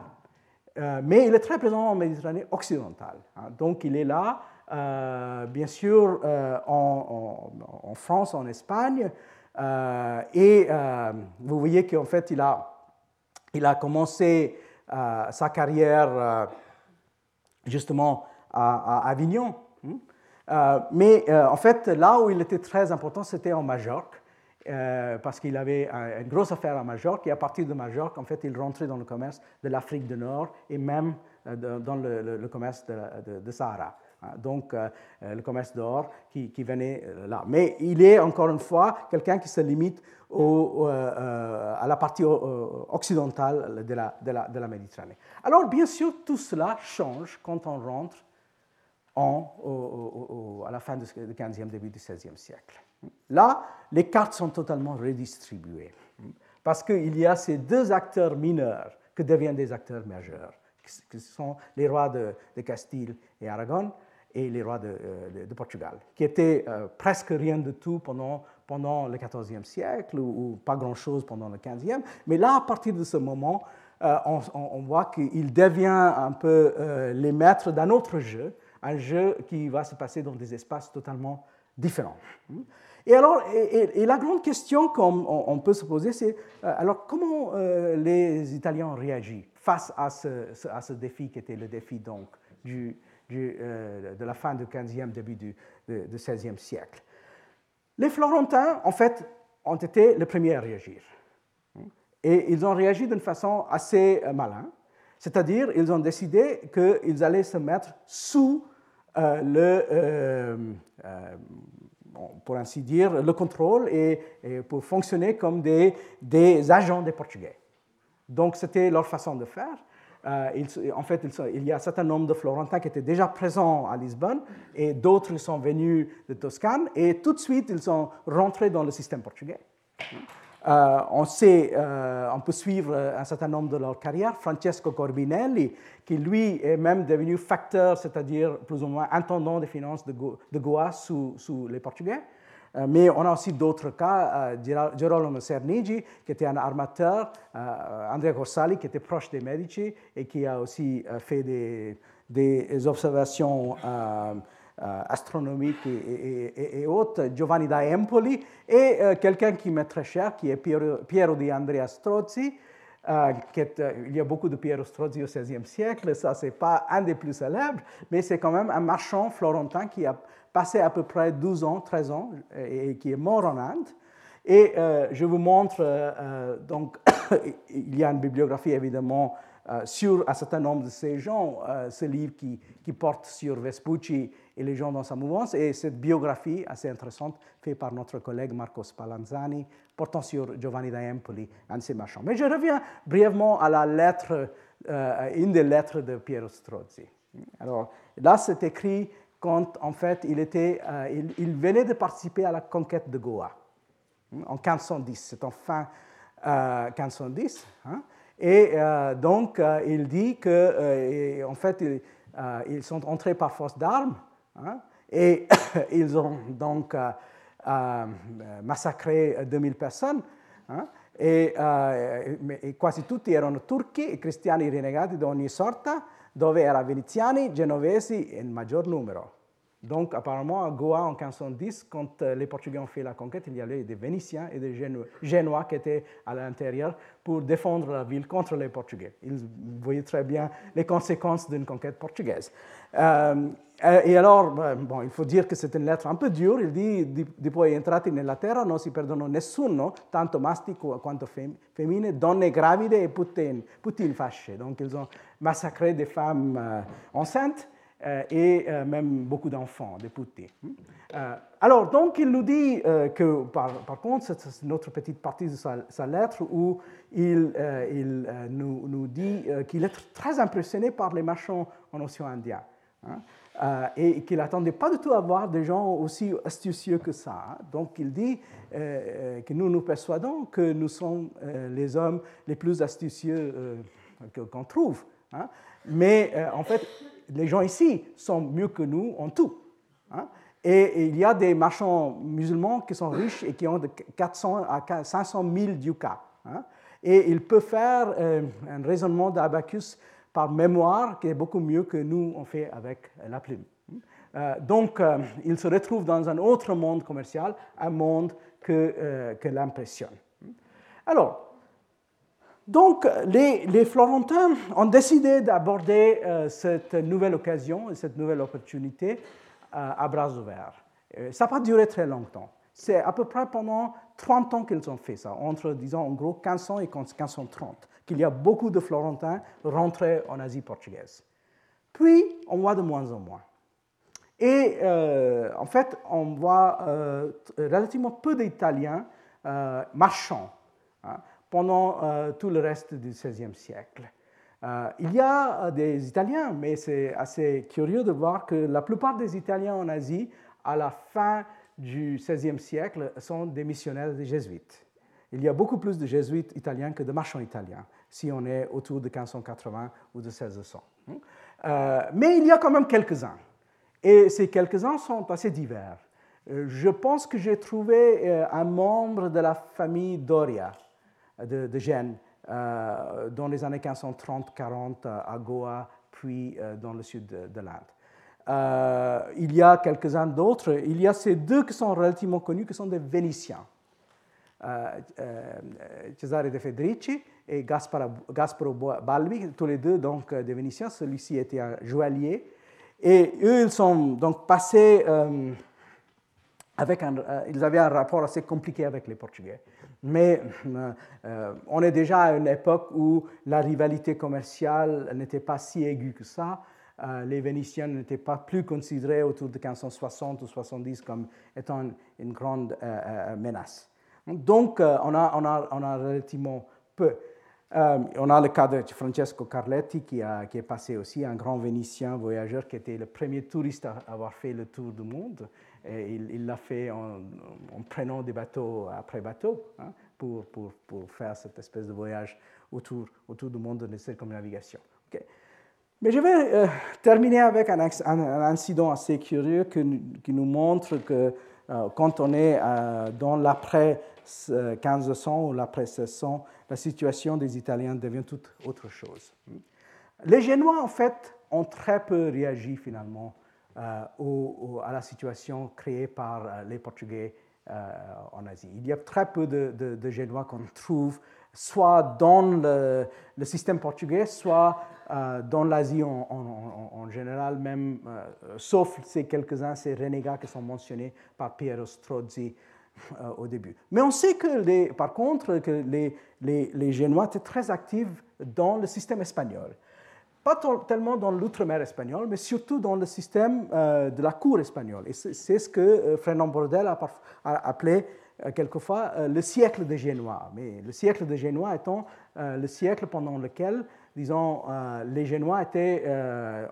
mais il est très présent en Méditerranée occidentale. Hein. Donc, il est là euh, bien sûr euh, en, France, en Espagne. Euh, et vous voyez qu'en fait, il a, il a commencé sa carrière justement à, Avignon. Hein. mais en fait, là où il était très important, c'était en Majorque. parce qu'il avait une grosse affaire à Majorque, et à partir de Majorque, en fait, il rentrait dans le commerce de l'Afrique du Nord et même dans le, commerce de, de Sahara. Hein, donc euh, euh, le commerce d'or qui, venait euh, là. Mais il est encore une fois quelqu'un qui se limite à la partie occidentale de la, Méditerranée. Alors bien sûr, tout cela change quand on rentre en, à la fin du 15e, début du 16e siècle. Là, les cartes sont totalement redistribuées parce qu'il y a ces deux acteurs mineurs qui deviennent des acteurs majeurs, qui sont les rois de, de Castille et Aragon, et les rois de, euh, Portugal, qui étaient euh, presque rien de tout pendant, pendant le XIVe siècle ou, pas grand-chose pendant le XVe. Mais là, à partir de ce moment, euh, on, voit qu'il devient un peu les maîtres d'un autre jeu, un jeu qui va se passer dans des espaces totalement différents. Et alors, et, la grande question qu'on on peut se poser, c'est alors comment les Italiens ont réagi face à ce, à ce défi qui était le défi donc du, euh, de la fin du 15e, début du, du 16e siècle. Les Florentins, en fait, ont été les premiers à réagir. Et ils ont réagi d'une façon assez euh, malin, c'est-à-dire ils ont décidé qu'ils allaient se mettre sous euh, le, pour ainsi dire, le contrôle et, pour fonctionner comme des, des, agents des Portugais. Donc c'était leur façon de faire. Euh, en fait, il, y a un certain nombre de Florentins qui étaient déjà présents à Lisbonne et d'autres sont venus de Toscane et tout de suite ils sont rentrés dans le système portugais. Euh, euh, on peut suivre un certain nombre de leurs carrières. Francesco Corbinelli, qui lui est même devenu facteur, c'est-à-dire plus ou moins intendant des finances de, Goa sous, les Portugais. Euh, mais on a aussi d'autres cas, Gerolamo Cernigi, qui était un armateur, Andrea Corsali, qui était proche des Medici et qui a aussi fait des, observations euh, astronomique et, autres, Giovanni da Empoli, et euh, quelqu'un qui m'est très cher, qui est Piero, di Andrea Strozzi. Euh, il y a beaucoup de Piero Strozzi au XVIe siècle, ça c'est pas un des plus célèbres, mais c'est quand même un marchand florentin qui a passé à peu près 12 ans, 13 ans, et, qui est mort en Inde. Et je vous montre, donc, (coughs) il y a une bibliographie évidemment sur un certain nombre de ces gens, ce livre qui, qui porte sur Vespucci et les gens dans sa mouvance. Et cette biographie assez intéressante faite par notre collègue Marco Spallanzani portant sur Giovanni da Empoli, un de ses marchands. Mais je reviens brièvement à la lettre, euh, une des lettres de Piero Strozzi. Alors là, c'est écrit quand en fait il, était, euh, il, venait de participer à la conquête de Goa en 1510. C'est en fin 1510. Euh, hein. Et donc, il dit que, en fait, ils sont entrés par force d'armes Hein? Et (coughs) ils ont donc euh, euh, massacré 2000 personnes. Hein? E, quasi tutti erano turchi e cristiani rinnegati di ogni sorta, dove erano veneziani, genovesi il maggior numero. Donc, apparemment, à Goa, en 1510, quand euh, les Portugais ont fait la conquête, il y avait des Vénitiens et des Génois qui étaient à l'intérieur pour défendre la ville contre les Portugais. Ils voyaient très bien les conséquences d'une conquête portugaise. Euh, euh, et alors, bon, il faut dire que c'est une lettre un peu dure. Il dit Dopo entrati nella terra non si perdono nessuno, tanto maschi quanto femmine, donne gravide e puttine, puttine fasce. Donc, ils ont massacré des femmes enceintes euh, et euh, même beaucoup d'enfants, des petits. Euh, alors, donc, il nous dit que, par, contre, c'est notre petite partie de sa, lettre où il, il nous, nous, dit qu'il est très impressionné par les marchands en océan Indien. Hein, et qu'il n'attendait pas du tout à voir des gens aussi astucieux que ça. Donc il dit que nous nous persuadons que nous sommes les hommes les plus astucieux qu'on trouve. Hein. Mais en fait, les gens ici sont mieux que nous en tout. Hein. Et, il y a des marchands musulmans qui sont riches et qui ont de 400 à 500 000 ducats. Hein. Et ils peuvent faire euh, un raisonnement d'Abacus par mémoire qui est beaucoup mieux que nous on fait avec la plume. Euh, donc, euh, ils se retrouvent dans un autre monde commercial, un monde que, que l'impressionne. Alors, donc, les, Florentins ont décidé d'aborder euh, cette nouvelle occasion, cette nouvelle opportunité euh, à bras ouverts. Euh, ça n'a pas duré très longtemps. C'est à peu près pendant 30 ans qu'ils ont fait ça, entre, disons, en gros, 1500 et 1530, qu'il y a beaucoup de Florentins rentrés en Asie portugaise. Puis, on voit de moins en moins. Et en fait, on voit relativement peu d'Italiens marchands. Hein pendant euh, tout le reste du XVIe siècle. Euh, il y a euh, des Italiens, mais c'est assez curieux de voir que la plupart des Italiens en Asie, à la fin du XVIe siècle, sont des missionnaires des jésuites. Il y a beaucoup plus de jésuites italiens que de marchands italiens, si on est autour de 1580 ou de 1600. mais il y a quand même quelques-uns. Et ces quelques-uns sont assez divers. Je pense que j'ai trouvé un membre de la famille Doria de, de Gênes euh, dans les années 1530-40 à Goa, puis euh, dans le sud de, l'Inde. Euh, il y a quelques-uns d'autres. Il y a ces deux qui sont relativement connus, qui sont des Vénitiens. Cesare de Federici et Gasparo Balbi, tous les deux donc des Vénitiens. Celui-ci était un joaillier. Et eux, ils sont donc passés avec un, ils avaient un rapport assez compliqué avec les Portugais. Mais euh, on est déjà à une époque où la rivalité commerciale n'était pas si aiguë que ça. les Vénitiens n'étaient pas plus considérés autour de 1560 ou 70 comme étant une, grande menace. Donc, on a, on, a, relativement peu. on a le cas de Francesco Carletti qui, est passé aussi, un grand Vénitien voyageur qui était le premier touriste à avoir fait le tour du monde. Il l'a fait en, prenant des bateaux après bateaux hein, pour, faire cette espèce de voyage autour, du monde de circumnavigation. Mais je vais euh, terminer avec un, incident assez curieux qui, nous montre que euh, quand on est euh, dans l'après 1500 ou l'après 1600, la situation des Italiens devient toute autre chose. Les Génois, en fait, ont très peu réagi finalement à la situation créée par les Portugais en Asie. Il y a très peu de, Génois qu'on trouve soit dans le, système portugais, soit euh, dans l'Asie en, général, même, euh, sauf ces quelques-uns, ces renégats qui sont mentionnés par Piero Strozzi euh, au début. Mais on sait que, les, par contre, que les, les, les, Génois étaient très actifs dans le système espagnol. Pas tellement dans l'outre-mer espagnol, mais surtout dans le système de la cour espagnole. Et c'est ce que Fernand Bordel a, appelé euh, quelquefois euh, le siècle des Génois. Mais le siècle des Génois étant euh, le siècle pendant lequel, disons, les Génois étaient,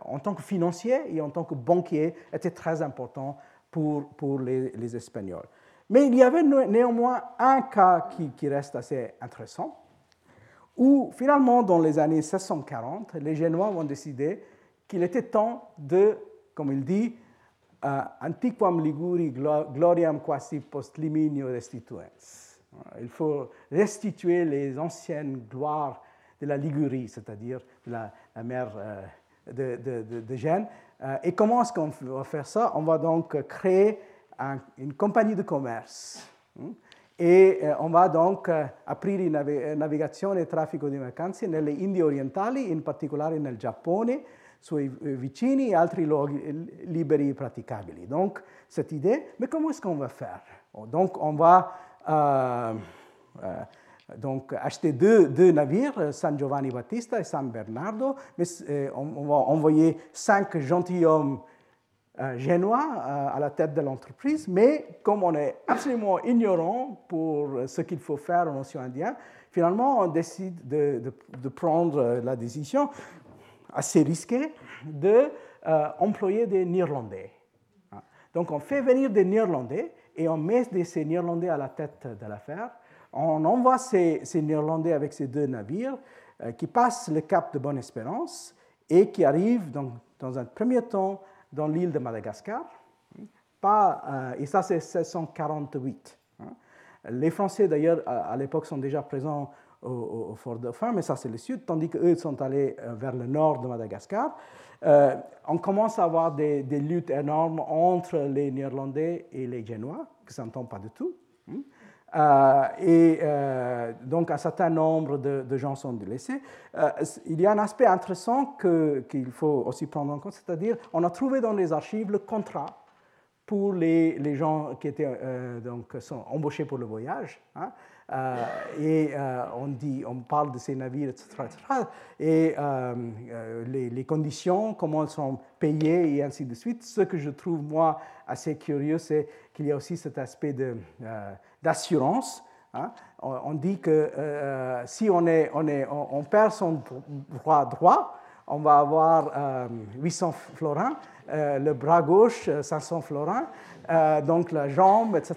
en tant que financiers et en tant que banquiers, étaient très importants pour, pour les, Espagnols. Mais il y avait néanmoins un cas qui, reste assez intéressant, où finalement, dans les années 1640, les Génois vont décider qu'il était temps de, comme il dit, uh, antiquam liguri gloriam quasi post liminio restituens. Il faut restituer les anciennes gloires de la Ligurie, c'est-à-dire la, mer euh, de, de, de, Gênes. Euh, et comment est-ce qu'on va faire ça? On va donc créer une compagnie de commerce. Hein. et euh, on va donc aprire navigation et traffico di mercanze nelle Indie orientali, in particolare nel Giappone, suoi vicini et altri luoghi liberi praticabili. Donc, cette idée, mais comment est-ce qu'on va faire? Donc, on va euh, euh, donc, acheter deux, navires, San Giovanni Battista et San Bernardo, mais euh, on, va envoyer cinq gentilshommes génois à la tête de l'entreprise, mais comme on est absolument ignorant pour ce qu'il faut faire en océan Indien, finalement, on décide de, prendre la décision assez risqué d'employer euh, des Néerlandais. Hein. Donc on fait venir des Néerlandais et on met ces Néerlandais à la tête de l'affaire. On envoie ces, Néerlandais avec ces deux navires euh, qui passent le cap de Bonne-Espérance et qui arrivent donc, dans un premier temps dans l'île de Madagascar. Pas, euh, et ça, c'est 1648. Hein. Les Français, d'ailleurs, à l'époque, sont déjà présents au, fort Dauphin, mais ça c'est le sud, tandis qu'eux sont allés euh, vers le nord de Madagascar. Euh, on commence à avoir des, luttes énormes entre les Néerlandais et les Génois, qui ne s'entendent pas du tout. Euh, et donc un certain nombre de, gens sont délaissés. il y a un aspect intéressant qu'il faut aussi prendre en compte, c'est-à-dire on a trouvé dans les archives le contrat pour les, les gens qui étaient donc, sont embauchés pour le voyage. Hein. Euh, et euh, on, dit, on parle de ces navires, etc. et euh, les, conditions, comment elles sont payées et ainsi de suite. Ce que je trouve, moi, assez curieux, c'est qu'il y a aussi cet aspect d'assurance. Hein. On, dit que si on, est, on, perd son droit droit, on va avoir 800 florins, le bras gauche 500 florins, donc la jambe, etc.,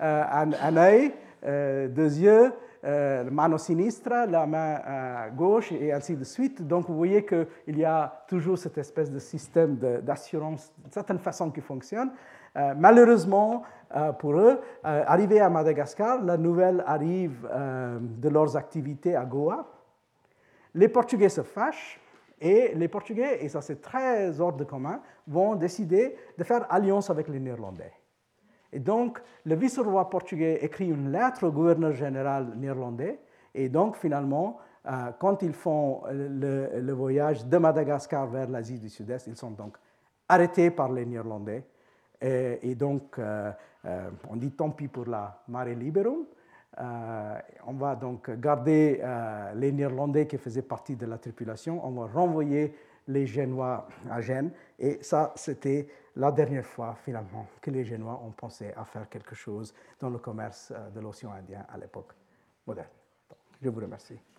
un, un œil, euh, deux yeux, euh, la mano sinistra, la main euh, gauche et ainsi de suite. Donc vous voyez qu'il y a toujours cette espèce de système d'assurance d'une certaine façon qui fonctionne. Malheureusement pour eux, arrivé à Madagascar, la nouvelle arrive de leurs activités à Goa. Les Portugais se fâchent et les Portugais, et ça c'est très hors de commun, vont décider de faire alliance avec les Néerlandais. Et donc, le vice-roi portugais écrit une lettre au gouverneur général néerlandais. Et donc, finalement, euh, quand ils font le, voyage de Madagascar vers l'Asie du Sud-Est, ils sont donc arrêtés par les Néerlandais. Et, donc, euh, euh, on dit tant pis pour la mare liberum. on va donc garder les Néerlandais qui faisaient partie de la tripulation. On va renvoyer les Génois à Gênes. Et ça, c'était la dernière fois, finalement, que les Génois ont pensé à faire quelque chose dans le commerce de l'océan Indien à l'époque moderne. je vous remercie.